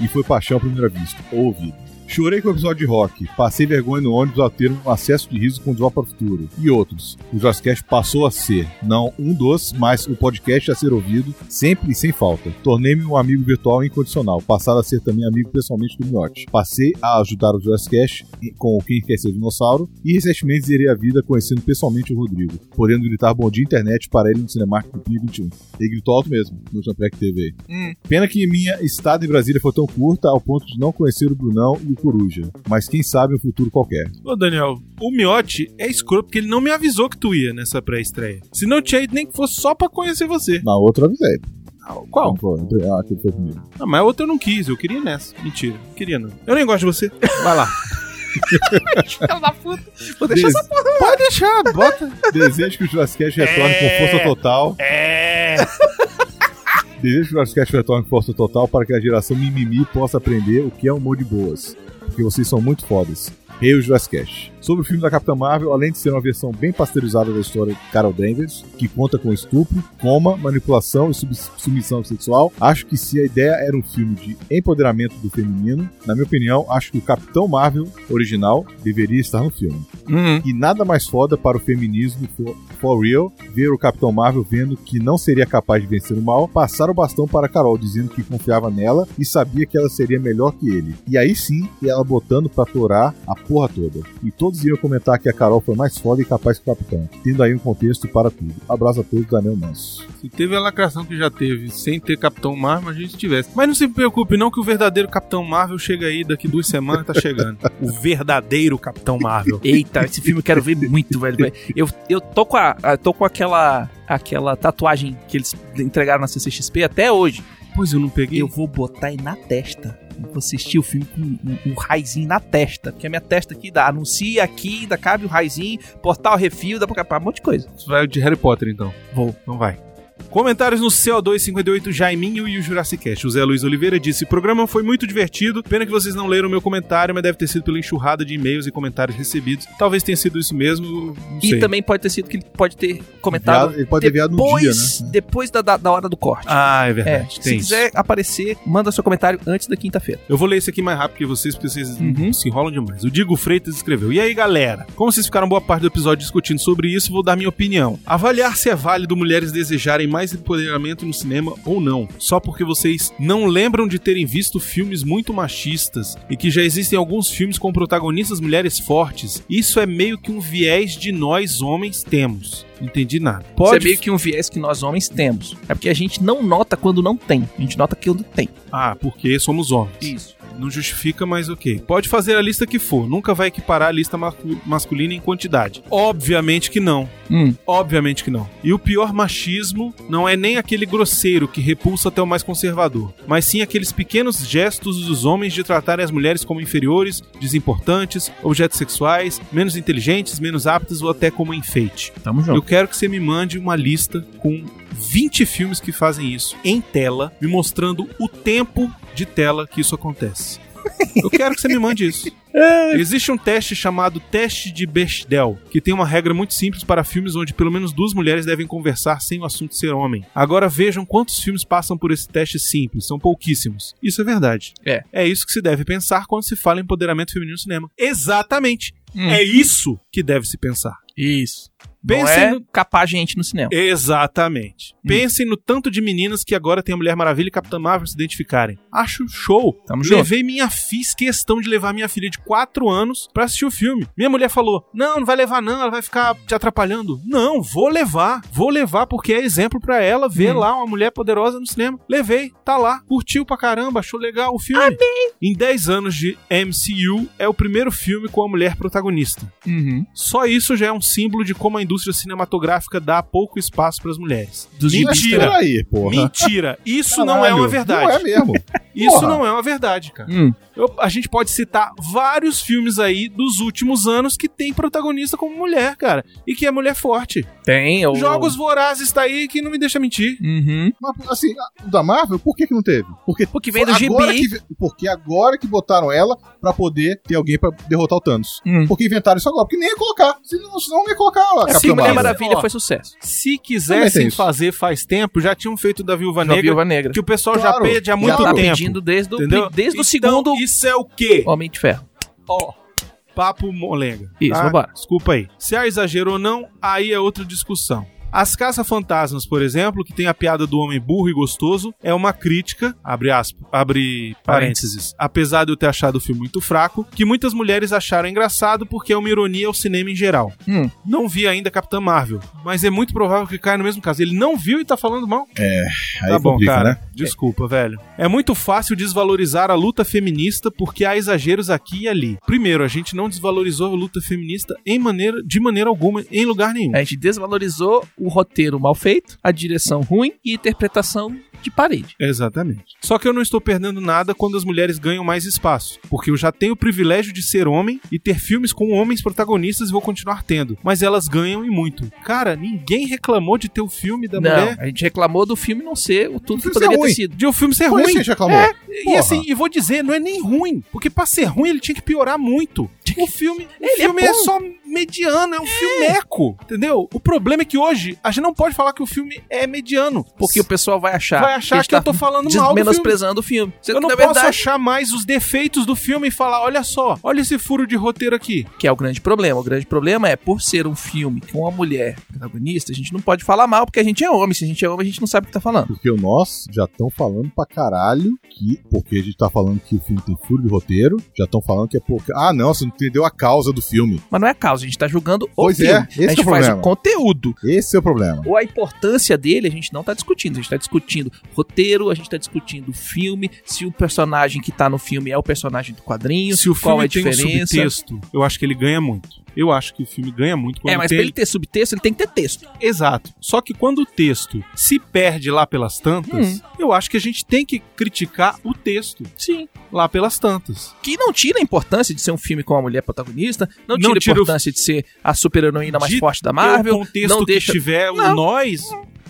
e foi paixão à primeira vista. Ouvido. Chorei com o episódio de rock, passei vergonha no ônibus ao ter um acesso de riso com o Drop para o Futuro. E outros. O Joscast passou a ser, não um dos, mas o podcast a ser ouvido, sempre e sem falta. Tornei-me um amigo virtual incondicional, passado a ser também amigo pessoalmente do Miotti. Passei a ajudar o Joscast com o Quem Quer Ser Dinossauro e recentemente zerei a vida conhecendo pessoalmente o Rodrigo, podendo gritar bom dia internet para ele no Cinemark do Pia 21. Ele gritou alto mesmo, no Champé que teve aí. Pena que minha estada em Brasília foi tão curta ao ponto de não conhecer o Brunão e o Coruja, mas quem sabe um futuro qualquer. Ô, Daniel, o Miotti é escroto porque ele não me avisou que tu ia nessa pré-estreia. Se não tinha ido nem que fosse só pra conhecer você. Na outra eu avisei. Qual? Como foi? Ah, aquele foi primeiro. Não, mas a outra eu não quis, eu queria ir nessa. Mentira, não queria não. Eu nem gosto de você. Vai lá. <laughs> Vou deixar essa porra. Pode deixar, bota. Desejo que o Jurassic retorne É. com força total. É. Desejo que o Jurassic retorne com força total para que a geração mimimi possa aprender o que é um humor de boas. Porque vocês são muito fodas. Rei o Jurassic Cast. Sobre o filme da Capitã Marvel, além de ser uma versão bem pasteurizada da história de Carol Danvers, que conta com estupro, coma, manipulação e sub- submissão sexual, acho que se a ideia era um filme de empoderamento do feminino, na minha opinião, acho que o Capitão Marvel original deveria estar no filme. Uhum. E nada mais foda para o feminismo for, real ver o Capitão Marvel vendo que não seria capaz de vencer o mal, passar o bastão para Carol, dizendo que confiava nela e sabia que ela seria melhor que ele. E aí sim, ela botando pra torar a porra toda. E todos iriam comentar que a Carol foi mais foda e capaz que o Capitão, tendo aí um contexto para tudo. Abraço a todos, Daniel Manso. Se teve a lacração que já teve sem ter Capitão Marvel, a gente tivesse. Mas não se preocupe, não, que o verdadeiro Capitão Marvel chega aí daqui duas semanas, tá chegando. <laughs> o verdadeiro Capitão Marvel. Eita, esse filme eu quero ver muito, velho. Eu, eu tô com a, a- tô com aquela aquela tatuagem que eles entregaram na CCXP até hoje. Pois eu não peguei. Eu vou botar aí na testa. Eu vou assistir o filme com um, um raizinho na testa. Porque a minha testa aqui dá. Anuncia aqui, ainda cabe o raizinho, portal refil, dá pra capar um monte de coisa. Você vai de Harry Potter, então. Vou. Então vai. Comentários no CO258, Jaiminho e o Jurassic Cast. O Zé Luiz Oliveira disse: O programa foi muito divertido. Pena que vocês não leram o meu comentário, mas deve ter sido pela enxurrada de e-mails e comentários recebidos. Talvez tenha sido isso mesmo. Não E sei. também pode ter sido que ele pode ter comentado. Enviado- ele pode ter enviado no depois, dia, né? Depois da, da, da hora do corte. Ah, é é, verdade. se tem isso. quiser aparecer, manda seu comentário antes da quinta-feira. Eu vou ler esse aqui mais rápido que vocês, porque vocês Uhum. se enrolam demais. O Digo Freitas escreveu: E aí, galera? Como vocês ficaram boa parte do episódio discutindo sobre isso, vou dar minha opinião. Avaliar se é válido mulheres desejarem mais empoderamento no cinema ou não, só porque vocês não lembram de terem visto filmes muito machistas e que já existem alguns filmes com protagonistas mulheres fortes. Isso é meio que um viés de nós homens temos. Entendi nada. Isso é Pode meio que um viés que nós homens temos. É porque a gente não nota quando não tem. A gente nota quando tem. Ah, porque somos homens. Isso. Não justifica, mas ok. Pode fazer a lista que for, nunca vai equiparar a lista mascu- masculina em quantidade. Obviamente que não. Hum. Obviamente que não. E o pior machismo não é nem aquele grosseiro que repulsa até o mais conservador, mas sim aqueles pequenos gestos dos homens de tratarem as mulheres como inferiores, desimportantes, objetos sexuais, menos inteligentes, menos aptas ou até como enfeite. Tamo Eu quero que você me mande uma lista com 20 filmes que fazem isso em tela, me mostrando o tempo de tela que isso acontece. Eu quero que você me mande isso. Existe um teste chamado teste de Bechdel, que tem uma regra muito simples para filmes onde pelo menos duas mulheres devem conversar sem o assunto ser homem. Agora vejam quantos filmes passam por esse teste simples, são pouquíssimos. Isso é verdade. É. É isso que se deve pensar quando se fala em empoderamento feminino no cinema. Exatamente. Hum. É isso que deve se pensar. Isso. Não Pensem é no- capar gente no cinema. Exatamente. Pensem no tanto de meninas que agora tem a Mulher Maravilha e Capitã Marvel se identificarem. Acho show. Tamo junto. Levei minha filha, fiz questão de levar minha filha de 4 anos pra assistir o filme. Minha mulher falou: Não, não vai levar, não, ela vai ficar te atrapalhando. Não, vou levar. Vou levar porque é exemplo pra ela ver Hum. lá uma mulher poderosa no cinema. Levei, tá lá, curtiu pra caramba, achou legal o filme. Em 10 anos de MCU, é o primeiro filme com a mulher protagonista. Uhum. Só isso já é um símbolo de como a indústria cinematográfica dá pouco espaço pras mulheres. Dos Mentira. peraí, porra. Mentira. Isso não é Caralho, uma verdade. Não é mesmo. <laughs> Isso Porra. não é uma verdade, cara. Hum. Eu- a gente pode citar vários filmes aí dos últimos anos que tem protagonista como mulher, cara. E que é mulher forte. Tem. O... Jogos Vorazes tá aí que não me deixa mentir. Uhum. Mas, assim, o da Marvel, por que, que não teve? Porque, Porque vem do agora gibi. que, porque agora que botaram ela pra poder ter alguém pra derrotar o Thanos. Hum. Porque inventaram isso agora, porque nem ia colocar. Senão, senão não ia colocar a Assim, Capitã Mulher. Maravilha Ó. foi sucesso. Se quisessem fazer faz tempo, já tinham feito da Viúva Da Negra, Viúva Negra. que o pessoal Claro, já pede há já muito tá tempo. pedindo desde, o- desde o Então, segundo Isso é o quê? Homem de Ferro. Ó, papo molenga. Isso, tá? vambora. Desculpa aí. Se há exagero ou não, aí é outra discussão. As Caça-Fantasmas, por exemplo, que tem a piada do homem burro e gostoso, é uma crítica, abre aspas, abre parênteses, apesar de eu ter achado o filme muito fraco, que muitas mulheres acharam engraçado porque é uma ironia ao cinema em geral. Hum. Não vi ainda Capitã Marvel, mas é muito provável que caia no mesmo caso. Ele não viu e tá falando mal? Aí tá bom, complica, cara. né? Desculpa, velho. É muito fácil desvalorizar a luta feminista porque há exageros aqui e ali. Primeiro, a gente não desvalorizou a luta feminista em maneira, de maneira alguma, em lugar nenhum. A gente desvalorizou o roteiro mal feito, a direção ruim e a interpretação de parede. Exatamente. Só que eu não estou perdendo nada quando as mulheres ganham mais espaço, porque eu já tenho o privilégio de ser homem e ter filmes com homens protagonistas e vou continuar tendo. Mas elas ganham e muito. Cara, ninguém reclamou de ter o filme da não, mulher. a gente reclamou do filme não ser o tudo que filme poderia ser ter ruim. sido. De o filme ser Por isso ruim. que a gente reclamou. E Porra. assim, e vou dizer, não é nem ruim. Porque pra ser ruim ele tinha que piorar muito. O filme, o Ele é filme é, bom. só mediano, é um filmeco. Entendeu? O problema é que hoje a gente não pode falar que o filme é mediano. Porque o pessoal vai achar, vai achar gente que eu tá tô falando mal menosprezando o filme. Sendo Eu que, não posso verdade, achar mais os defeitos do filme e falar, olha só, olha esse furo de roteiro aqui. que é o grande problema. O grande problema é, por ser um filme com uma mulher protagonista, a gente não pode falar mal, porque a gente é homem. Se a gente é homem, a gente não sabe o que tá falando. Porque o nós já estão falando pra caralho que. Porque a gente tá falando que o filme tem furo de roteiro. Já estão falando que é porque. Ah, não, você não entendeu a causa do filme. Mas não é a causa, a gente tá julgando o Pois filme. é, esse a gente é o faz problema. o conteúdo. Esse o problema. Ou a importância dele, a gente não tá discutindo. A gente tá discutindo roteiro, a gente tá discutindo filme, se o personagem que tá no filme é o personagem do quadrinho, Se o qual filme é a tem um diferença. subtexto, eu acho que ele ganha muito. Eu acho que o filme ganha muito quando é, mas tem... pra ele ter subtexto, ele tem que ter texto. Exato. Só que quando o texto se perde lá pelas tantas, Hum. eu acho que a gente tem que criticar o texto Sim. lá pelas tantas. Que não tira a importância de ser um filme com uma mulher protagonista, não tira Não a tira o- importância de ser a super-heroína mais De forte da Marvel, não que deixa... tiver o Não. nós,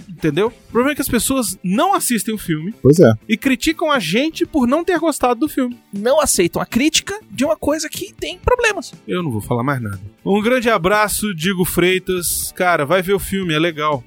entendeu? O problema é que as pessoas não assistem o filme Pois é. e criticam a gente por não ter gostado do filme. não aceitam a crítica de uma coisa que tem problemas. Eu não vou falar mais nada. Um grande abraço, Digo Freitas. Cara, vai ver o filme, é legal.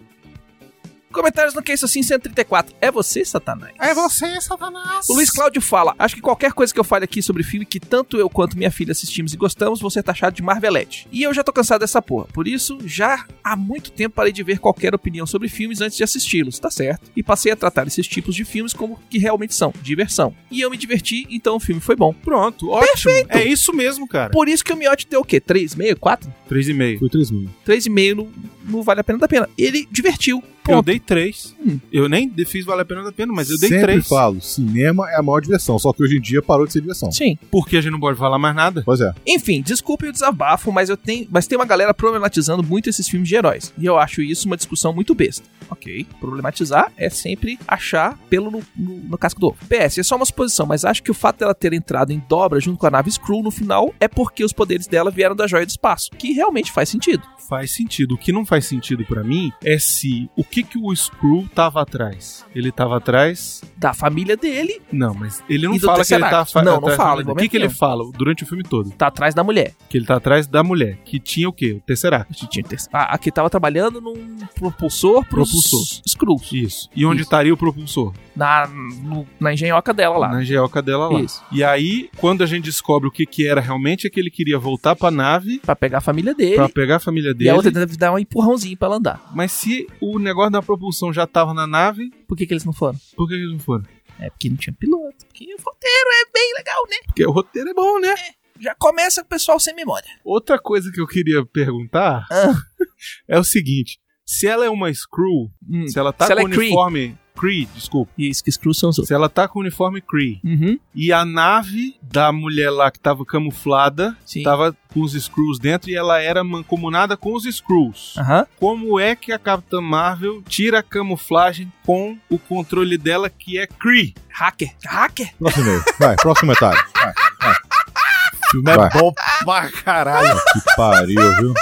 Comentários no Que Isso Assim 134. É você, Satanás? É você, Satanás. O Luiz Cláudio fala: Acho que qualquer coisa que eu fale aqui sobre filme que tanto eu quanto minha filha assistimos e gostamos, vou ser taxado de Marvelete. E eu já tô cansado dessa porra. Por isso, já há muito tempo parei de ver qualquer opinião sobre filmes antes de assisti-los, tá certo? E passei a tratar esses tipos de filmes como que realmente são: diversão. E eu me diverti, então o filme foi bom. Pronto, ótimo. É isso mesmo, cara. Por isso que o Miotti deu o quê? 3,5? 4? 3,5. Foi 3 mil. 3,5 não, não vale a pena da pena. Ele divertiu. Eu Ponto. dei 3. Hum. Eu nem fiz vale a pena da pena, mas eu dei Sempre 3. falo, cinema é a maior diversão, só que hoje em dia parou de ser diversão. Sim. Porque a gente não pode falar mais nada. Pois é. Enfim, desculpe o desabafo, mas eu tenho, mas tem uma galera problematizando muito esses filmes de heróis. E eu acho isso uma discussão muito besta. Ok. Problematizar é sempre achar pelo no, no, no casco do ovo. PS, é só uma suposição, mas acho que o fato dela ter entrado em dobra junto com a nave Skrull no final é porque os poderes dela vieram da joia do espaço, que realmente faz sentido. Faz sentido. O que não faz sentido pra mim é se o que que o Skrull tava atrás. Ele tava atrás. Da família dele, Não, mas ele não fala que ele tá Tesseract. fa- Não, não atrás fala, O que que ele fala durante o filme todo? tá atrás da mulher. Que ele tá atrás da mulher, que tinha o quê? O Tesseract. Que tinha ter- a, a que tava trabalhando num propulsor pros Propulsor. Skrulls. Isso. E onde Isso. estaria o propulsor? Na, no- na engenhoca dela lá. Na geoca dela lá. Isso. E aí, quando a gente descobre o que que era realmente, é que ele queria voltar pra nave Pra pegar a família dele. pra pegar a família E dele. a outra deve dar um empurrãozinho pra ela andar. Mas se o negócio da propulsão já tava na nave, Por que, que eles não foram? por que eles não foram? É porque não tinha piloto. Porque o roteiro é bem legal, né? Porque o roteiro é bom, né? Já começa com o pessoal sem memória. Outra coisa que eu queria perguntar Ah. <laughs> é o seguinte: se ela é uma Screw, Hum. se ela tá Se com ela é uniforme Kree, desculpa. Isso, que Screws são os outros. Se ela tá com uniforme Kree Uhum. e a nave da mulher lá que tava camuflada Sim. tava com os Screws dentro e ela era mancomunada com os Screws. Aham. Como é que a Capitã Marvel tira a camuflagem com o controle dela que é Kree? Hacker. Hacker? Próximo e-mail. Vai, próximo comentário. <laughs> Vai, O filme Vai. bom pra caralho. que pariu, viu?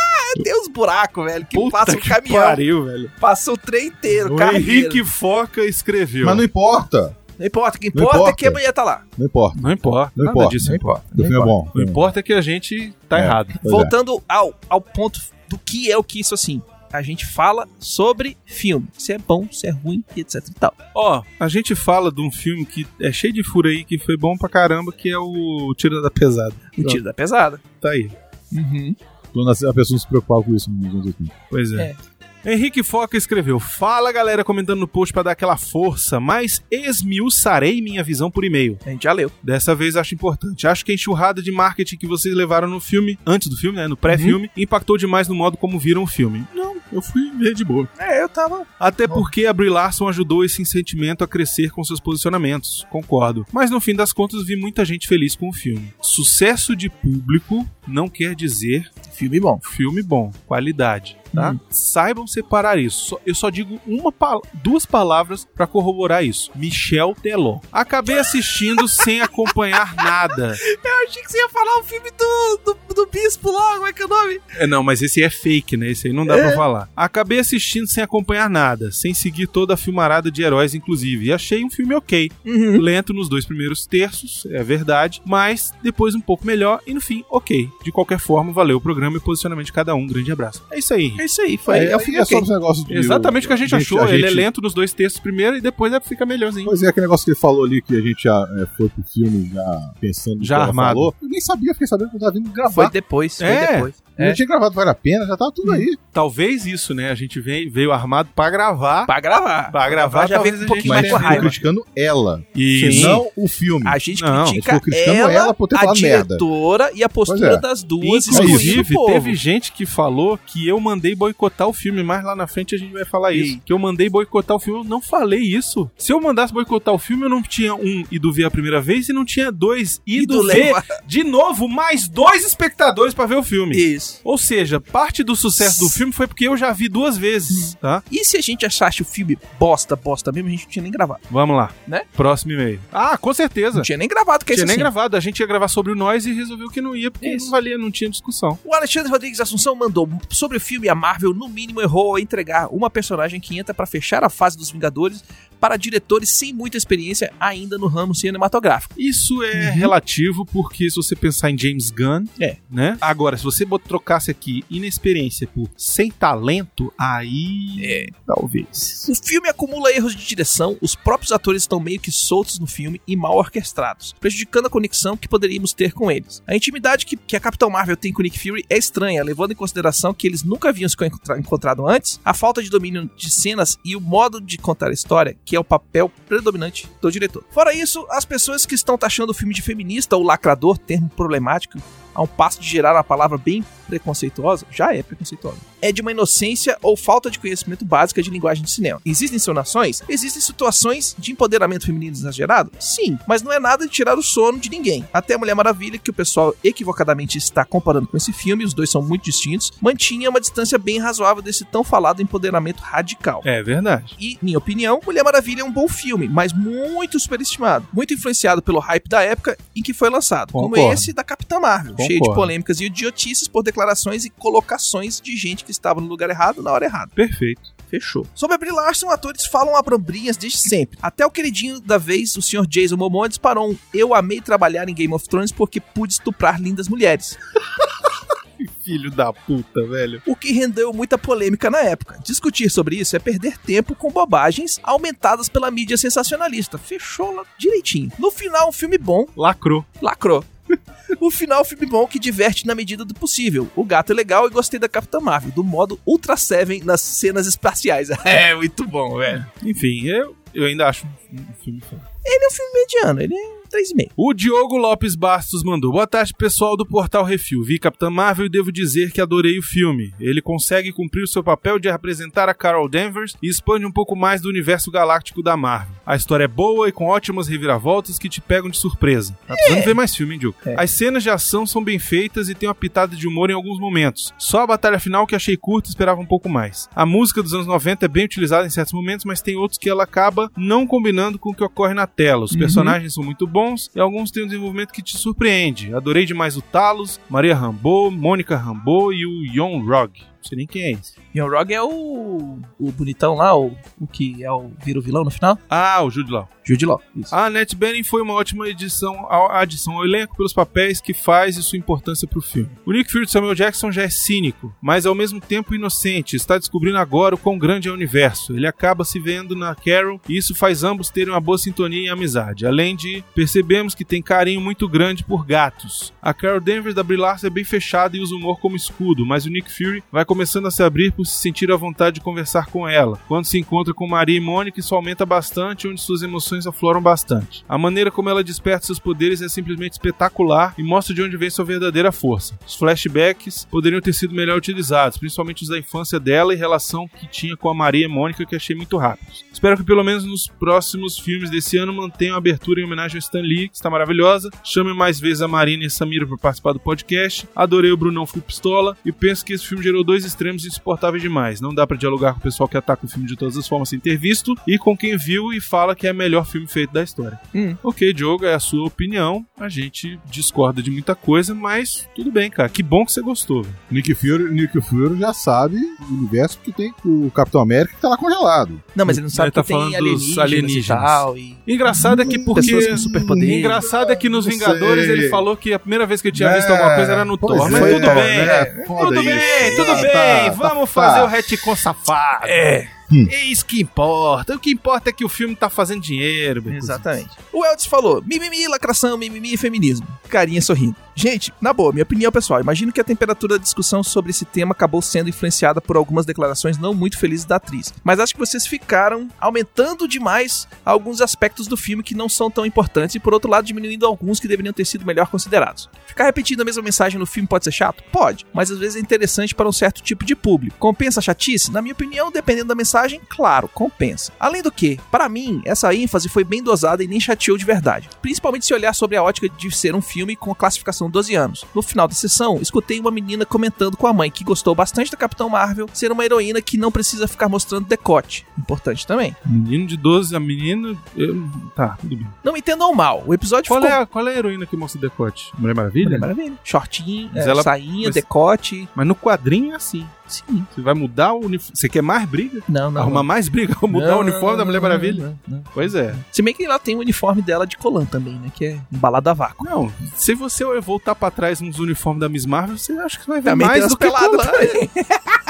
Tem uns buracos, velho, que Puta passa o que caminhão. pariu, velho. Passa o trem inteiro, O Henrique. Foca escreveu. Mas não importa. Não importa, o que Não importa, é importa. que a mulher tá lá. Não importa. Não importa. Não Nada importa. disso não importa. O filme é bom. O importa é que a gente tá É. errado. É. Voltando ao, ao ponto do que é o que isso assim. A gente fala sobre filme. Se é bom, se é ruim, e etc e tal. Ó, a gente fala de um filme que é cheio de furo aí, que foi bom pra caramba, que é o Tira da Pesada. O tiro da pesada. Tá aí. Uhum. Quando a pessoa não se preocupava com isso nos anos 80. Pois é. Henrique Foca escreveu: Fala galera, comentando no post pra dar aquela força, mas esmiuçarei minha visão por e-mail. A gente já leu. Dessa vez acho importante. Acho que a enxurrada de marketing que vocês levaram no filme, antes do filme, né? No pré-filme, impactou demais no modo como viram o filme. Não, eu fui ver de boa. É, eu tava. Até porque a Brie Larson ajudou esse sentimento a crescer com seus posicionamentos, concordo. Mas no fim das contas vi muita gente feliz com o filme. Sucesso de público não quer dizer Filme bom. filme bom, qualidade, tá? Hum. Saibam separar isso. Eu só digo uma duas palavras pra corroborar isso. Michel Teló. Acabei assistindo <laughs> sem acompanhar nada. Eu achei que você ia falar o filme do, do, do Bispo lá, como é que é o nome? É, não, mas esse é fake, né? Esse aí não dá pra falar. Acabei assistindo sem acompanhar nada, sem seguir toda a filmarada de heróis, inclusive. E achei um filme ok. Uhum. Lento nos dois primeiros terços, é verdade, mas depois um pouco melhor e no fim, ok. De qualquer forma, valeu o programa e o posicionamento de cada um. Grande abraço. É isso aí. É isso aí, foi. É, é ok. só os negócios de- Exatamente o que a gente achou. a Ele é gente- lento nos dois textos primeiro e depois é- fica melhorzinho. Pois é, aquele negócio que ele falou ali que a gente já é, foi pro filme já pensando no Já que ela armado. falou. Eu nem sabia, fiquei sabendo que eu tava vindo gravar. Foi depois, foi É. depois. Eu É. já tinha gravado Vale a Pena, já tava tudo aí. Talvez isso, né? A gente veio, veio armado pra gravar. Pra gravar. Pra gravar, já vem talvez com um a pouquinho gente mais Mas com raiva. criticando ela, Isso. não o filme. A gente Não, critica eu tô criticando ela, ela por ter a falado merda. diretora e a postura é. das duas Inclusive, teve gente que falou que eu mandei boicotar o filme. Mais lá na frente a gente vai falar isso. Ei. Que eu mandei boicotar o filme. Eu não falei isso. Se eu mandasse boicotar o filme, eu não tinha um ido ver a primeira vez e não tinha dois ido Ido ver levar- de novo mais dois espectadores pra ver o filme. Isso. Ou seja, parte do sucesso do filme foi porque eu já vi duas vezes, tá? E se a gente achasse o filme bosta, bosta mesmo, a gente não tinha nem gravado. Vamos lá. Né? Próximo e-mail. Ah, com certeza. Não tinha nem gravado, que é Tinha nem assim. gravado. A gente ia gravar sobre o nós e resolveu que não ia, porque Isso. não valia, não tinha discussão. O Alexandre Rodrigues Assunção mandou sobre o filme a Marvel, no mínimo, errou ao entregar uma personagem que entra pra fechar a fase dos Vingadores para diretores sem muita experiência ainda no ramo cinematográfico. Isso é relativo, porque se você pensar em James Gunn, É. né? Agora, se você bot- trocasse aqui inexperiência por sem talento, aí. É. Talvez. O filme acumula erros de direção, os próprios atores estão meio que soltos no filme e mal orquestrados, prejudicando a conexão que poderíamos ter com eles. A intimidade que, que a Capitão Marvel tem com o Nick Fury é estranha, levando em consideração que eles nunca haviam se encontra- encontrado antes, a falta de domínio de cenas e o modo de contar a história, que é o papel predominante do diretor. Fora isso, as pessoas que estão taxando o filme de feminista ou lacrador, termo problemático, a um passo de gerar uma palavra bem preconceituosa, já é preconceituosa, é de uma inocência ou falta de conhecimento básica de linguagem de cinema. Existem encenações? Existem situações de empoderamento feminino exagerado? Sim, mas não é nada de tirar o sono de ninguém. Até a Mulher Maravilha, que o pessoal equivocadamente está comparando com esse filme, os dois são muito distintos, mantinha uma distância bem razoável desse tão falado empoderamento radical. É verdade. E, minha opinião, Mulher Maravilha é um bom filme, mas muito superestimado. Muito influenciado pelo hype da época em que foi lançado, como Concordo. esse da Capitã Marvel, cheio de Concordo. polêmicas e idiotices por declarações e colocações de gente que estava no lugar errado na hora errada. Perfeito. Fechou. Sobre a Brie Larson, atores falam abobrinhas desde sempre. Até o queridinho da vez, o Sr. Jason Momoa, disparou um Eu amei trabalhar em Game of Thrones porque pude estuprar lindas mulheres. <laughs> Filho da puta, velho. o que rendeu muita polêmica na época. Discutir sobre isso é perder tempo com bobagens aumentadas pela mídia sensacionalista. Fechou lá direitinho. No final, um filme bom, Lacrou. lacrou. O final, um filme bom que diverte na medida do possível. O gato é legal e gostei da Capitã Marvel, do modo Ultra Seven nas cenas espaciais. <laughs> É, muito bom, velho. Enfim, eu, eu ainda acho um um filme foda. Ele é um filme mediano, ele é 3,5. O Diogo Lopes Bastos mandou. Boa tarde, pessoal do Portal Refil. Vi Capitã Marvel e devo dizer que adorei o filme. Ele consegue cumprir o seu papel de representar a Carol Danvers e expande um pouco mais do universo galáctico da Marvel. A história é boa e com ótimas reviravoltas que te pegam de surpresa. Tá precisando ver mais filme, hein, Diogo? É. As cenas de ação são bem feitas e tem uma pitada de humor em alguns momentos. Só a batalha final que achei curta e esperava um pouco mais. A música dos anos 90 é bem utilizada em certos momentos, mas tem outros que ela acaba não combinando com o que ocorre na tela. Os personagens são muito bons e alguns têm um desenvolvimento que te surpreende. Adorei demais o Talos, Maria Rambeau, Mônica Rambeau e o Yon Rog. Não sei nem quem é esse. Ian Rog é o, o bonitão lá, o, o que é o vira o vilão no final? Ah, o Jude Law. Jude Law. Isso. A Annette Bening foi uma ótima edição, a adição ao elenco pelos papéis que faz e sua importância pro filme. O Nick Fury de Samuel Jackson já é cínico, mas ao mesmo tempo inocente, está descobrindo agora o quão grande é o universo. Ele acaba se vendo na Carol e isso faz ambos terem uma boa sintonia e amizade. Além de percebemos que tem carinho muito grande por gatos. A Carol Danvers da Brie Larson é bem fechada e usa o humor como escudo, mas o Nick Fury vai começando a se abrir por se sentir à vontade de conversar com ela. Quando se encontra com Maria e Mônica, isso aumenta bastante, onde suas emoções afloram bastante. A maneira como ela desperta seus poderes é simplesmente espetacular e mostra de onde vem sua verdadeira força. Os flashbacks poderiam ter sido melhor utilizados, principalmente os da infância dela e relação que tinha com a Maria e Mônica, que achei muito rápidos. Espero que pelo menos nos próximos filmes desse ano mantenham a abertura em homenagem ao Stan Lee, que está maravilhosa. Chame mais vezes a Marina e a Samira para participar do podcast. Adorei o Brunão Full Pistola e penso que esse filme gerou dois extremos insuportáveis demais. Não dá para dialogar com o pessoal que ataca o filme de todas as formas sem ter visto e com quem viu e fala que é o melhor filme feito da história. Hum. Ok, Diogo, é a sua opinião. A gente discorda de muita coisa, mas tudo bem, cara. Que bom que você gostou. Nick Fury, Nick Fury já sabe o universo que tem o Capitão América que tá lá congelado. Não, mas ele não sabe Ele tá que tem falando dos alienígenas, alienígenas. e tal. E... Engraçado é que porque. Pessoas com superpoderes. Engraçado é que nos Vingadores ele falou que a primeira vez que ele tinha É, visto alguma coisa era no pois Thor. Mas é, tudo bem. né? Tudo isso. bem, tudo Ah, bem. tá, Vamos tá, fazer tá. o retcon safado. É. É isso que importa. O que importa é que o filme tá fazendo dinheiro. Exatamente. O Elvis falou: mimimi, lacração, mimimi e feminismo. Carinha sorrindo. Gente, na boa, minha opinião pessoal, imagino que a temperatura da discussão sobre esse tema acabou sendo influenciada por algumas declarações não muito felizes da atriz. Mas acho que vocês ficaram aumentando demais alguns aspectos do filme que não são tão importantes e, por outro lado, diminuindo alguns que deveriam ter sido melhor considerados. Ficar repetindo a mesma mensagem no filme pode ser chato? Pode, mas às vezes é interessante para um certo tipo de público. Compensa a chatice? Na minha opinião, dependendo da mensagem, claro, compensa. Além do que, para mim, essa ênfase foi bem dosada e nem chateou de verdade. Principalmente se olhar sobre a ótica de ser um filme com a classificação 12 anos. No final da sessão, escutei uma menina comentando com a mãe que gostou bastante da Capitão Marvel ser uma heroína que não precisa ficar mostrando decote. Importante também. Menino de 12, a menina. eu- Tá, tudo bem. Não me entendam mal, o episódio Qual ficou... é, a, qual é a heroína que mostra decote? Mulher Maravilha? Mulher Maravilha. Shortinho, é, ela- sainha, mas- decote. Mas no quadrinho é assim. Sim. Você vai mudar o uniforme. Você quer mais briga? Não, não. Arrumar mais briga? <laughs> Mudar Não, o uniforme não, da Mulher não, Maravilha? não, não. Pois é. Se bem que ela tem o uniforme dela de colã também, né? Que é embalado a vácuo. Não, se você voltar pra trás nos uniformes da Miss Marvel, você acha que vai ver Também mais do que também. <laughs>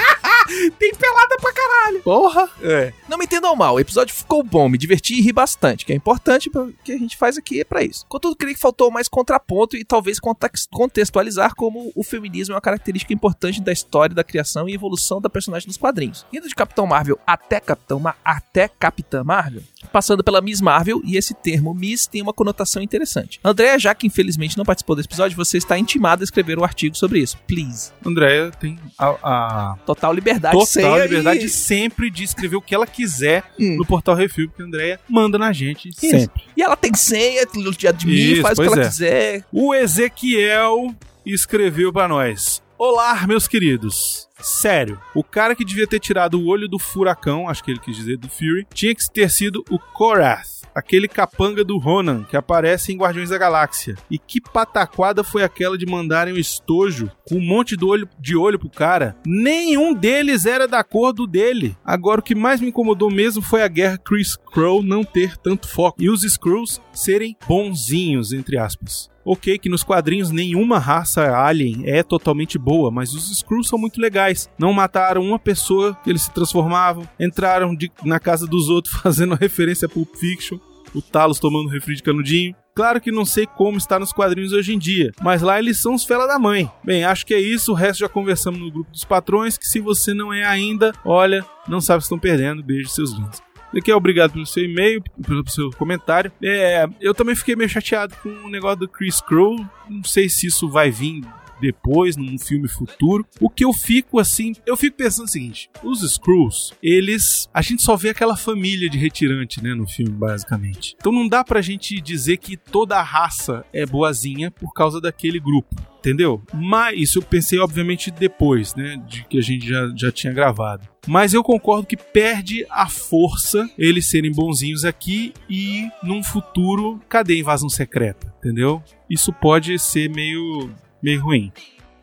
<laughs> tem pelada pra caralho. Porra! É. Não me entendam mal, o episódio ficou bom, me diverti e ri bastante, que é importante pra- que a gente faz aqui é pra isso. Contudo, creio que faltou mais contraponto e talvez contex- contextualizar como o feminismo é uma característica importante da história, da criação e evolução da personagem nos quadrinhos. Indo de Capitão Marvel até Capitão Ma até Capitã Marvel, passando pela Miss Marvel, e esse termo Miss tem uma conotação interessante. Andréa, já que infelizmente não participou desse episódio, você está intimada a escrever um artigo sobre isso. Please. Andréia tem a, a Total liberdade. Total sem liberdade aí- sempre de escrever o que ela quiser Hum. no portal Refil, porque a Andréia manda na gente sempre. E ela tem senha, de admin, Isso, faz o que ela é. quiser. O Ezequiel escreveu pra nós. Olá, meus queridos. Sério, o cara que devia ter tirado o olho do furacão, acho que ele quis dizer do Fury, tinha que ter sido o Korath, aquele capanga do Ronan que aparece em Guardiões da Galáxia. E que pataquada foi aquela de mandarem o estojo com um monte de olho, de olho pro cara? Nenhum deles era da cor do dele. Agora, o que mais me incomodou mesmo foi a guerra Chris Crow não ter tanto foco e os Skrulls serem bonzinhos, entre aspas. Ok, que nos quadrinhos nenhuma raça alien é totalmente boa, mas os Skrulls são muito legais. Não mataram uma pessoa eles se transformavam, entraram de- na casa dos outros <laughs> fazendo referência a Pulp Fiction, o Talos tomando refri de canudinho. Claro que não sei como está nos quadrinhos hoje em dia, mas lá eles são os fela da mãe. Bem, acho que é isso, o resto já conversamos no grupo dos patrões, que se você não é ainda, olha, não sabe que estão perdendo. Beijo, seus lindos. Aqui, obrigado pelo seu e-mail, pelo seu comentário. É, eu também fiquei meio chateado com o negócio do Chris Crow. Não sei se isso vai vir depois, num filme futuro. O que eu fico assim, eu fico pensando o seguinte: os Skrulls, eles. A gente só vê aquela família de retirante, né, no filme, basicamente. Então não dá pra gente dizer que toda a raça é boazinha por causa daquele grupo. Entendeu? Mas isso eu pensei, obviamente, depois, né? De que a gente já, já tinha gravado. Mas eu concordo que perde a força eles serem bonzinhos aqui e num futuro, cadê a invasão secreta? Entendeu? Isso pode ser meio, meio ruim.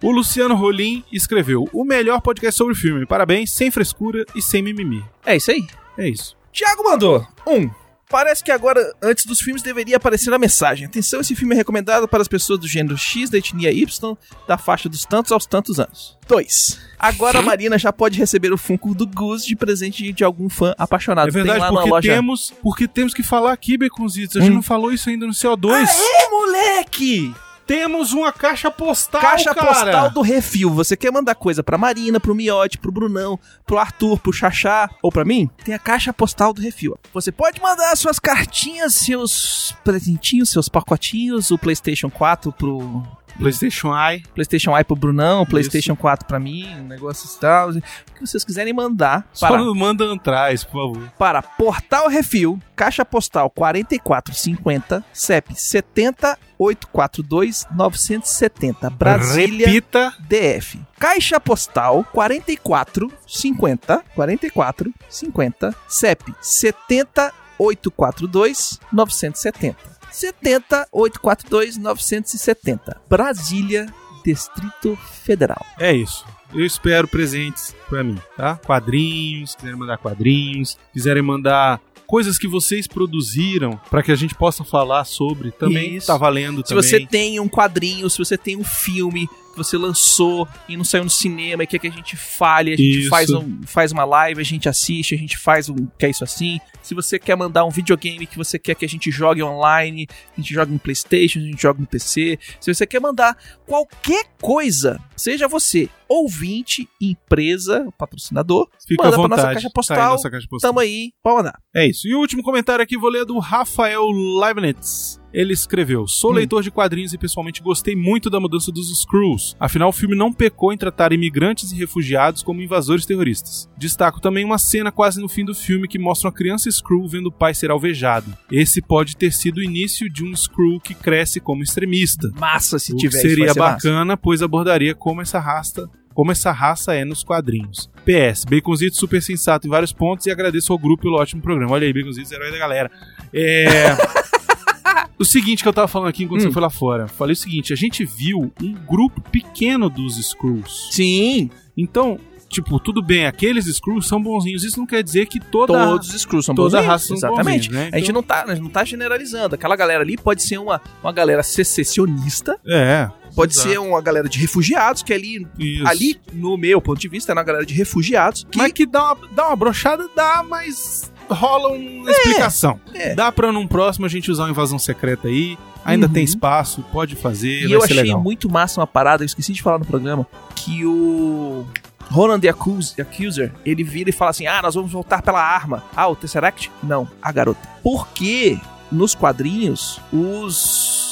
O Luciano Rolim escreveu: O melhor podcast sobre o filme. Parabéns, sem frescura e sem mimimi. É isso aí. É isso. Tiago mandou. Um. Parece que agora, antes dos filmes, deveria aparecer a mensagem. Atenção, esse filme é recomendado para as pessoas do gênero X, da etnia Y, da faixa dos tantos aos tantos anos. 2. Agora a Marina já pode receber o Funko do Gus de presente de algum fã apaixonado. É verdade, Tem lá porque loja. temos, porque temos que falar aqui, Baconzitos. A gente Hum. não falou isso ainda no CO2. Aê, moleque! Temos uma caixa postal, Caixa cara. postal do Refil. Você quer mandar coisa pra Marina, pro Miote, pro Brunão, pro Arthur, pro Xaxá ou pra mim? Tem a caixa postal do Refil. Você pode mandar suas cartinhas, seus presentinhos, seus pacotinhos, o PlayStation 4 pro PlayStation Eye. PlayStation Eye pro Brunão, PlayStation 4 pra mim, um negócio e tal. O que vocês quiserem mandar Só para, manda atrás, por favor. para Portal Refil, Caixa Postal 4450, CEP 70842 970, Brasília. Repita. DF. Caixa Postal 4450 4450 CEP 70842 970 70842 970 Brasília Distrito Federal. É isso. Eu espero presentes pra mim, tá? Quadrinhos, quiserem mandar quadrinhos, quiserem mandar coisas que vocês produziram pra que a gente possa falar sobre, também Isso. tá valendo Se também. você tem um quadrinho, se você tem um filme que você lançou e não saiu no cinema e quer que a gente fale, a gente Isso. faz, um, faz uma live, a gente assiste, a gente faz um. que é isso assim. Se você quer mandar um videogame que você quer que a gente jogue online, a gente joga no PlayStation, a gente joga no PC. Se você quer mandar qualquer coisa, seja você ouvinte, empresa, patrocinador, Fica manda à pra vontade. nossa caixa Tá aí postal. nossa caixa postal. Tamo aí, pode mandar. É isso. E o último comentário aqui vou ler do Rafael Leibniz. Ele escreveu: Sou Hum. leitor de quadrinhos e pessoalmente gostei muito da mudança dos Skrulls. Afinal, o filme não pecou em tratar imigrantes e refugiados como invasores terroristas. Destaco também uma cena quase no fim do filme que mostra uma criança Skrull vendo o pai ser alvejado. Esse pode ter sido o início de um Skrull que cresce como extremista. Massa se o tiver seria ser massa. bacana, pois abordaria como essa raça como essa raça é nos quadrinhos. PS, Baconzito super sensato em vários pontos e agradeço ao grupo pelo ótimo programa. Olha aí, Baconzito, herói da galera. É... <laughs> o seguinte que eu tava falando aqui enquanto Hum. você foi lá fora. Falei o seguinte, a gente viu um grupo pequeno dos Skrulls. Sim, Então, tipo, tudo bem, aqueles Skrulls são bonzinhos. Isso não quer dizer que toda Todos os Skrulls são toda bonzinhos. raça são Exatamente. bonzinhos, né? A gente Então- não tá, não tá generalizando. Aquela galera ali pode ser uma, uma galera secessionista, É. pode Exato. ser uma galera de refugiados, que ali, Isso. ali, no meu ponto de vista, é uma galera de refugiados. Que Mas que dá uma, dá uma brochada, dá, mas rola uma explicação. é. Dá pra num próximo a gente usar uma invasão secreta aí. Ainda Uhum. tem espaço, pode fazer, E eu achei legal. muito massa uma parada, eu esqueci de falar no programa, que o Roland the Accus- Accuser, ele vira e fala assim: ah, nós vamos voltar pela arma. Ah, o Tesseract? Não, a garota. Porque nos quadrinhos, os.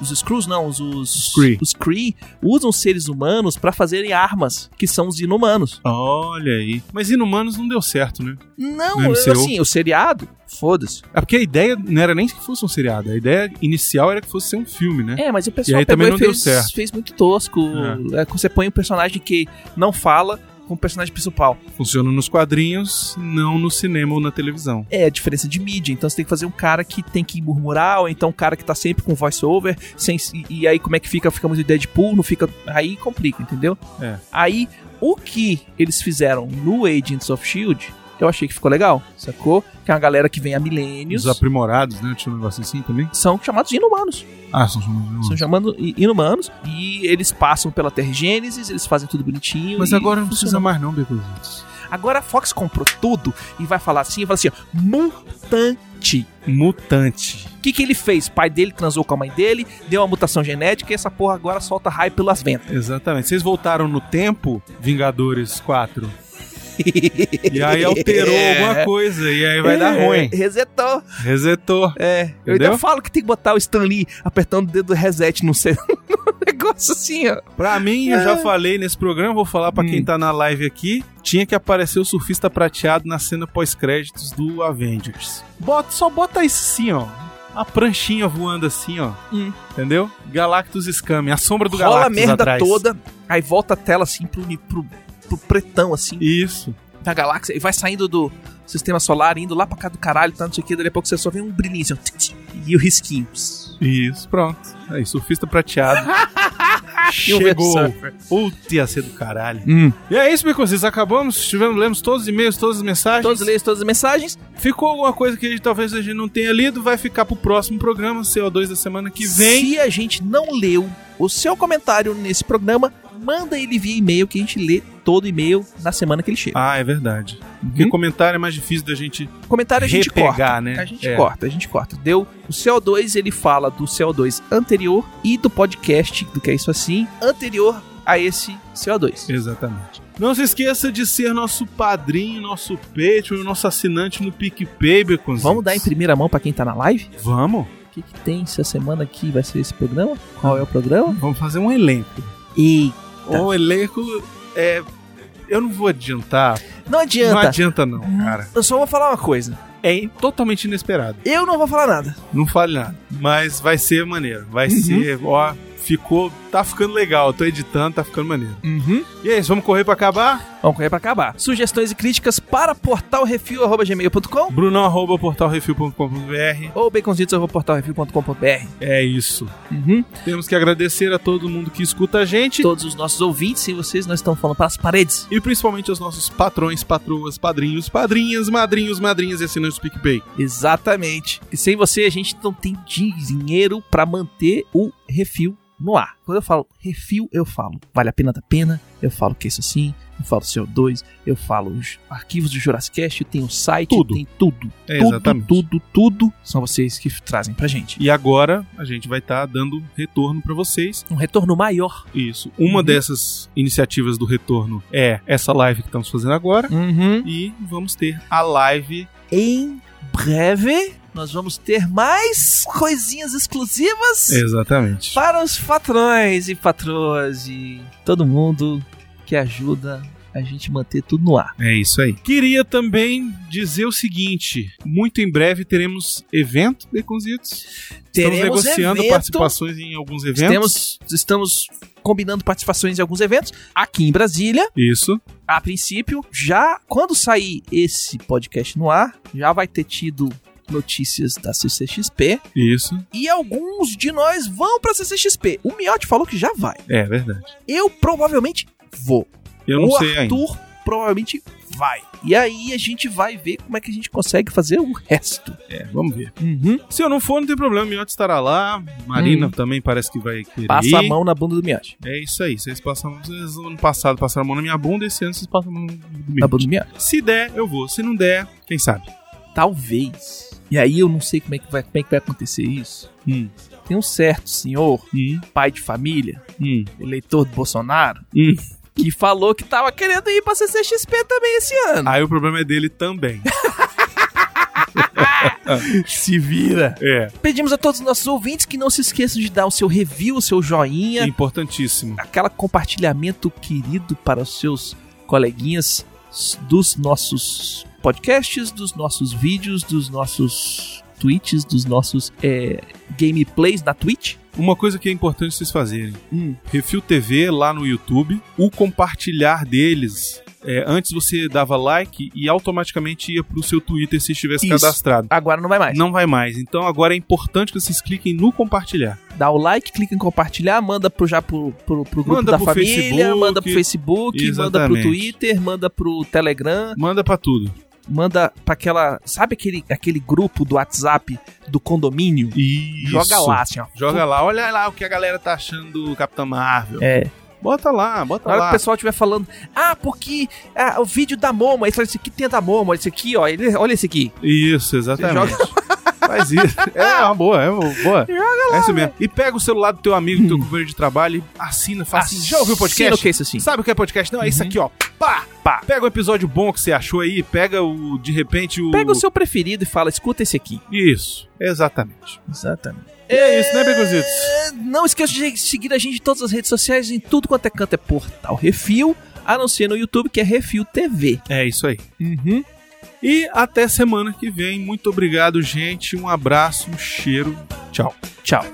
Os Skrulls não, os, os Kree. os Kree usam seres humanos pra fazerem armas, que são os inumanos. Olha aí. Mas Inumanos não deu certo, né? Não, assim, o seriado, foda-se. É porque a ideia não era nem que fosse um seriado. A ideia inicial era que fosse ser um filme, né? É, mas o pessoal aí pegou também e não deu fez, certo. fez muito tosco. É. quando você põe um personagem que não fala com o personagem principal. Funciona nos quadrinhos, não no cinema ou na televisão. É a diferença de mídia. Então você tem que fazer um cara que tem que murmurar, ou então um cara que tá sempre com voice-over, sem, e, aí como é que fica? Fica muito Deadpool, não fica. Aí complica, entendeu? É. Aí, o que eles fizeram no Agents of Shield, eu achei que ficou legal, sacou? Que é uma galera que vem há milênios. Os aprimorados, né? Tinha um negócio assim também. São chamados inumanos. Ah, são chamados. São chamando i- inumanos. E eles passam pela Terra Gênesis, eles fazem tudo bonitinho. Mas e agora não precisa funciona. mais não, Becositos. Agora a Fox comprou tudo e vai falar assim, vai falar assim, ó, mutante. Mutante. O que, que ele fez? O pai dele transou com a mãe dele, deu uma mutação genética e essa porra agora solta raio pelas ventas. Exatamente. Vocês voltaram no tempo, Vingadores 4. <laughs> E aí alterou É. alguma coisa. E aí vai dar É, ruim. Resetou. Resetou. É. Eu Entendeu? ainda falo que tem que botar o Stan Lee apertando o dedo do reset no seu <laughs> negócio assim, ó. Pra mim, eu já falei nesse programa, vou falar pra Hum. quem tá na live aqui. Tinha que aparecer o surfista prateado na cena pós-créditos do Avengers. Bota, só bota isso assim, ó. A pranchinha voando assim, ó. Hum. Entendeu? Galactus Scam, a sombra do Rola a Galactus merda atrás. toda, aí volta a tela assim pro, pro, pro pretão, assim, Isso. da galáxia, e vai saindo do sistema solar, indo lá pra cá do caralho, tá, não sei o que, dali a pouco você só vê um brilhinho, assim, ó, tic, tic, e o risquinho. Isso, pronto. Aí, surfista prateado. O <laughs> Chegou. Puta, ia ser do caralho. Hum. E é isso, Becositos. Acabamos. Tivemos, lemos todos os e-mails, todas as mensagens. Todos leem todas as mensagens. Ficou alguma coisa que a gente, talvez a gente não tenha lido, vai ficar pro próximo programa, CO2 da semana que vem. Se a gente não leu o seu comentário nesse programa, manda ele via e-mail que a gente lê todo e-mail na semana que ele chega. Ah, é verdade. Porque Uhum. comentário é mais difícil da gente. comentário a gente repegar, corta. né? A gente É. corta, a gente corta. Deu o CO2, ele fala do CO2 anterior e do podcast, do que é isso assim, anterior a esse CO2. Exatamente. Não se esqueça de ser nosso padrinho, nosso Patreon, nosso assinante no PicPay, Becositos. Vamos dar em primeira mão pra quem tá na live? Vamos? O que, que tem essa semana aqui? Vai ser esse programa? Qual é o programa? Vamos fazer um elenco. E. O elenco é. Eu não vou adiantar. não Não adianta. adianta, não, cara. Eu só vou falar uma coisa. É totalmente inesperado. Eu não vou falar nada. Não fale nada. Mas vai ser maneiro. Vai Uhum. ser, ó, ficou. Tá ficando legal. Eu tô editando, tá ficando maneiro. Uhum. E é isso, vamos correr pra acabar? Vamos correr pra acabar. Sugestões e críticas para portalrefil.gmail.com Bruno arroba portalrefil.com.br. ou baconzitos.portalrefil.com.br. É isso. Uhum. Temos que agradecer a todo mundo que escuta a gente. Todos os nossos ouvintes, sem vocês, nós estamos falando para as paredes. E principalmente aos nossos patrões, patroas, padrinhos, padrinhas, madrinhos, madrinhas e assinantes do PicPay. Exatamente. E sem você, a gente não tem dinheiro para manter o refil no ar. Quando eu falo refil, eu falo vale a pena da pena, eu falo que é isso assim, eu falo CO2, eu falo os arquivos do Jurassic Cast, tem o site, Tudo. tem tudo. É, tudo, exatamente. tudo, tudo são vocês que trazem pra gente. E agora a gente vai estar dando retorno pra vocês. Um retorno maior. Isso. Uma Uhum. dessas iniciativas do retorno é essa live que estamos fazendo agora. Uhum. E vamos ter a live. Em breve, nós vamos ter mais coisinhas exclusivas Exatamente. para os patrões e patroas e todo mundo que ajuda a gente manter tudo no ar. É isso aí. Queria também dizer o seguinte: muito em breve teremos evento, Baconzitos. Estamos Teremos negociando evento. participações em alguns eventos. Temos, estamos combinando participações em alguns eventos aqui em Brasília. Isso. A princípio, já quando sair esse podcast no ar, já vai ter tido notícias da CCXP Isso. e alguns de nós vão pra CCXP. O Miotti falou que já vai. É verdade. Eu provavelmente vou. Eu não o sei ainda. Arthur provavelmente vai. E aí a gente vai ver como é que a gente consegue fazer o resto. É, vamos ver. Uhum. Se eu não for, não tem problema. O Miotti estará lá. Marina Hum. também parece que vai querer. Passa a mão na bunda do Miotti. É isso aí. Vocês passam. Vocês ano passado passaram a mão na minha bunda, esse ano vocês passam a mão Na bunda do Miotti. Se der, eu vou. Se não der, quem sabe? Talvez. E aí eu não sei como é que vai, como é que vai acontecer isso. Hum, Tem um certo senhor, hum, pai de família, hum, eleitor do Bolsonaro, hum. Que falou que tava querendo ir pra CCXP também esse ano. Aí o problema é dele também. <laughs> Se vira. É, Pedimos a todos os nossos ouvintes que não se esqueçam de dar o seu review, o seu joinha, importantíssimo. aquela compartilhamento querido para os seus coleguinhas dos nossos podcasts, dos nossos vídeos, dos nossos tweets, dos nossos é, gameplays na Twitch. Uma coisa que é importante vocês fazerem: Hum. Refil TV lá no YouTube, o compartilhar deles. é, antes você dava like e automaticamente ia pro seu Twitter se estivesse Isso. cadastrado. Agora não vai mais. Não vai mais. Então agora é importante que vocês cliquem no compartilhar. Dá o like, clica em compartilhar, manda pro, já pro, pro, pro grupo Manda da pro família, Facebook, manda pro Facebook, manda pro exatamente. Twitter, manda pro Telegram, Manda pra tudo. Manda pra aquela. Sabe aquele, aquele grupo do WhatsApp do condomínio? Isso. Joga lá, assim, ó. Joga lá, olha lá o que a galera tá achando do Capitão Marvel. É. Bota lá, bota Na hora lá. que o pessoal estiver falando, ah, porque ah, o vídeo da Momo, esse aqui tem da Momo, esse aqui, ó, ele, olha esse aqui. Isso, exatamente. Faz isso. É uma boa, é uma boa. <laughs> É isso mesmo. E pega o celular do teu amigo, do teu companheiro de trabalho e assina, fala assim, já ouviu o podcast? o que é isso assim? Sabe o que é podcast? Não, é isso aqui, ó. Pá, pá. Pega o episódio bom que você achou aí, pega o, de repente, o... Pega o seu preferido e fala, escuta esse aqui. Isso, exatamente. Exatamente. E é isso, né, Beconzitos? É, Não esqueça de seguir a gente em todas as redes sociais, em tudo quanto é canto é Portal Refil, a não ser no YouTube, que é Refil TV. É isso aí. Uhum. E até semana que vem. Muito obrigado, gente. Um abraço, um cheiro. Tchau. Tchau.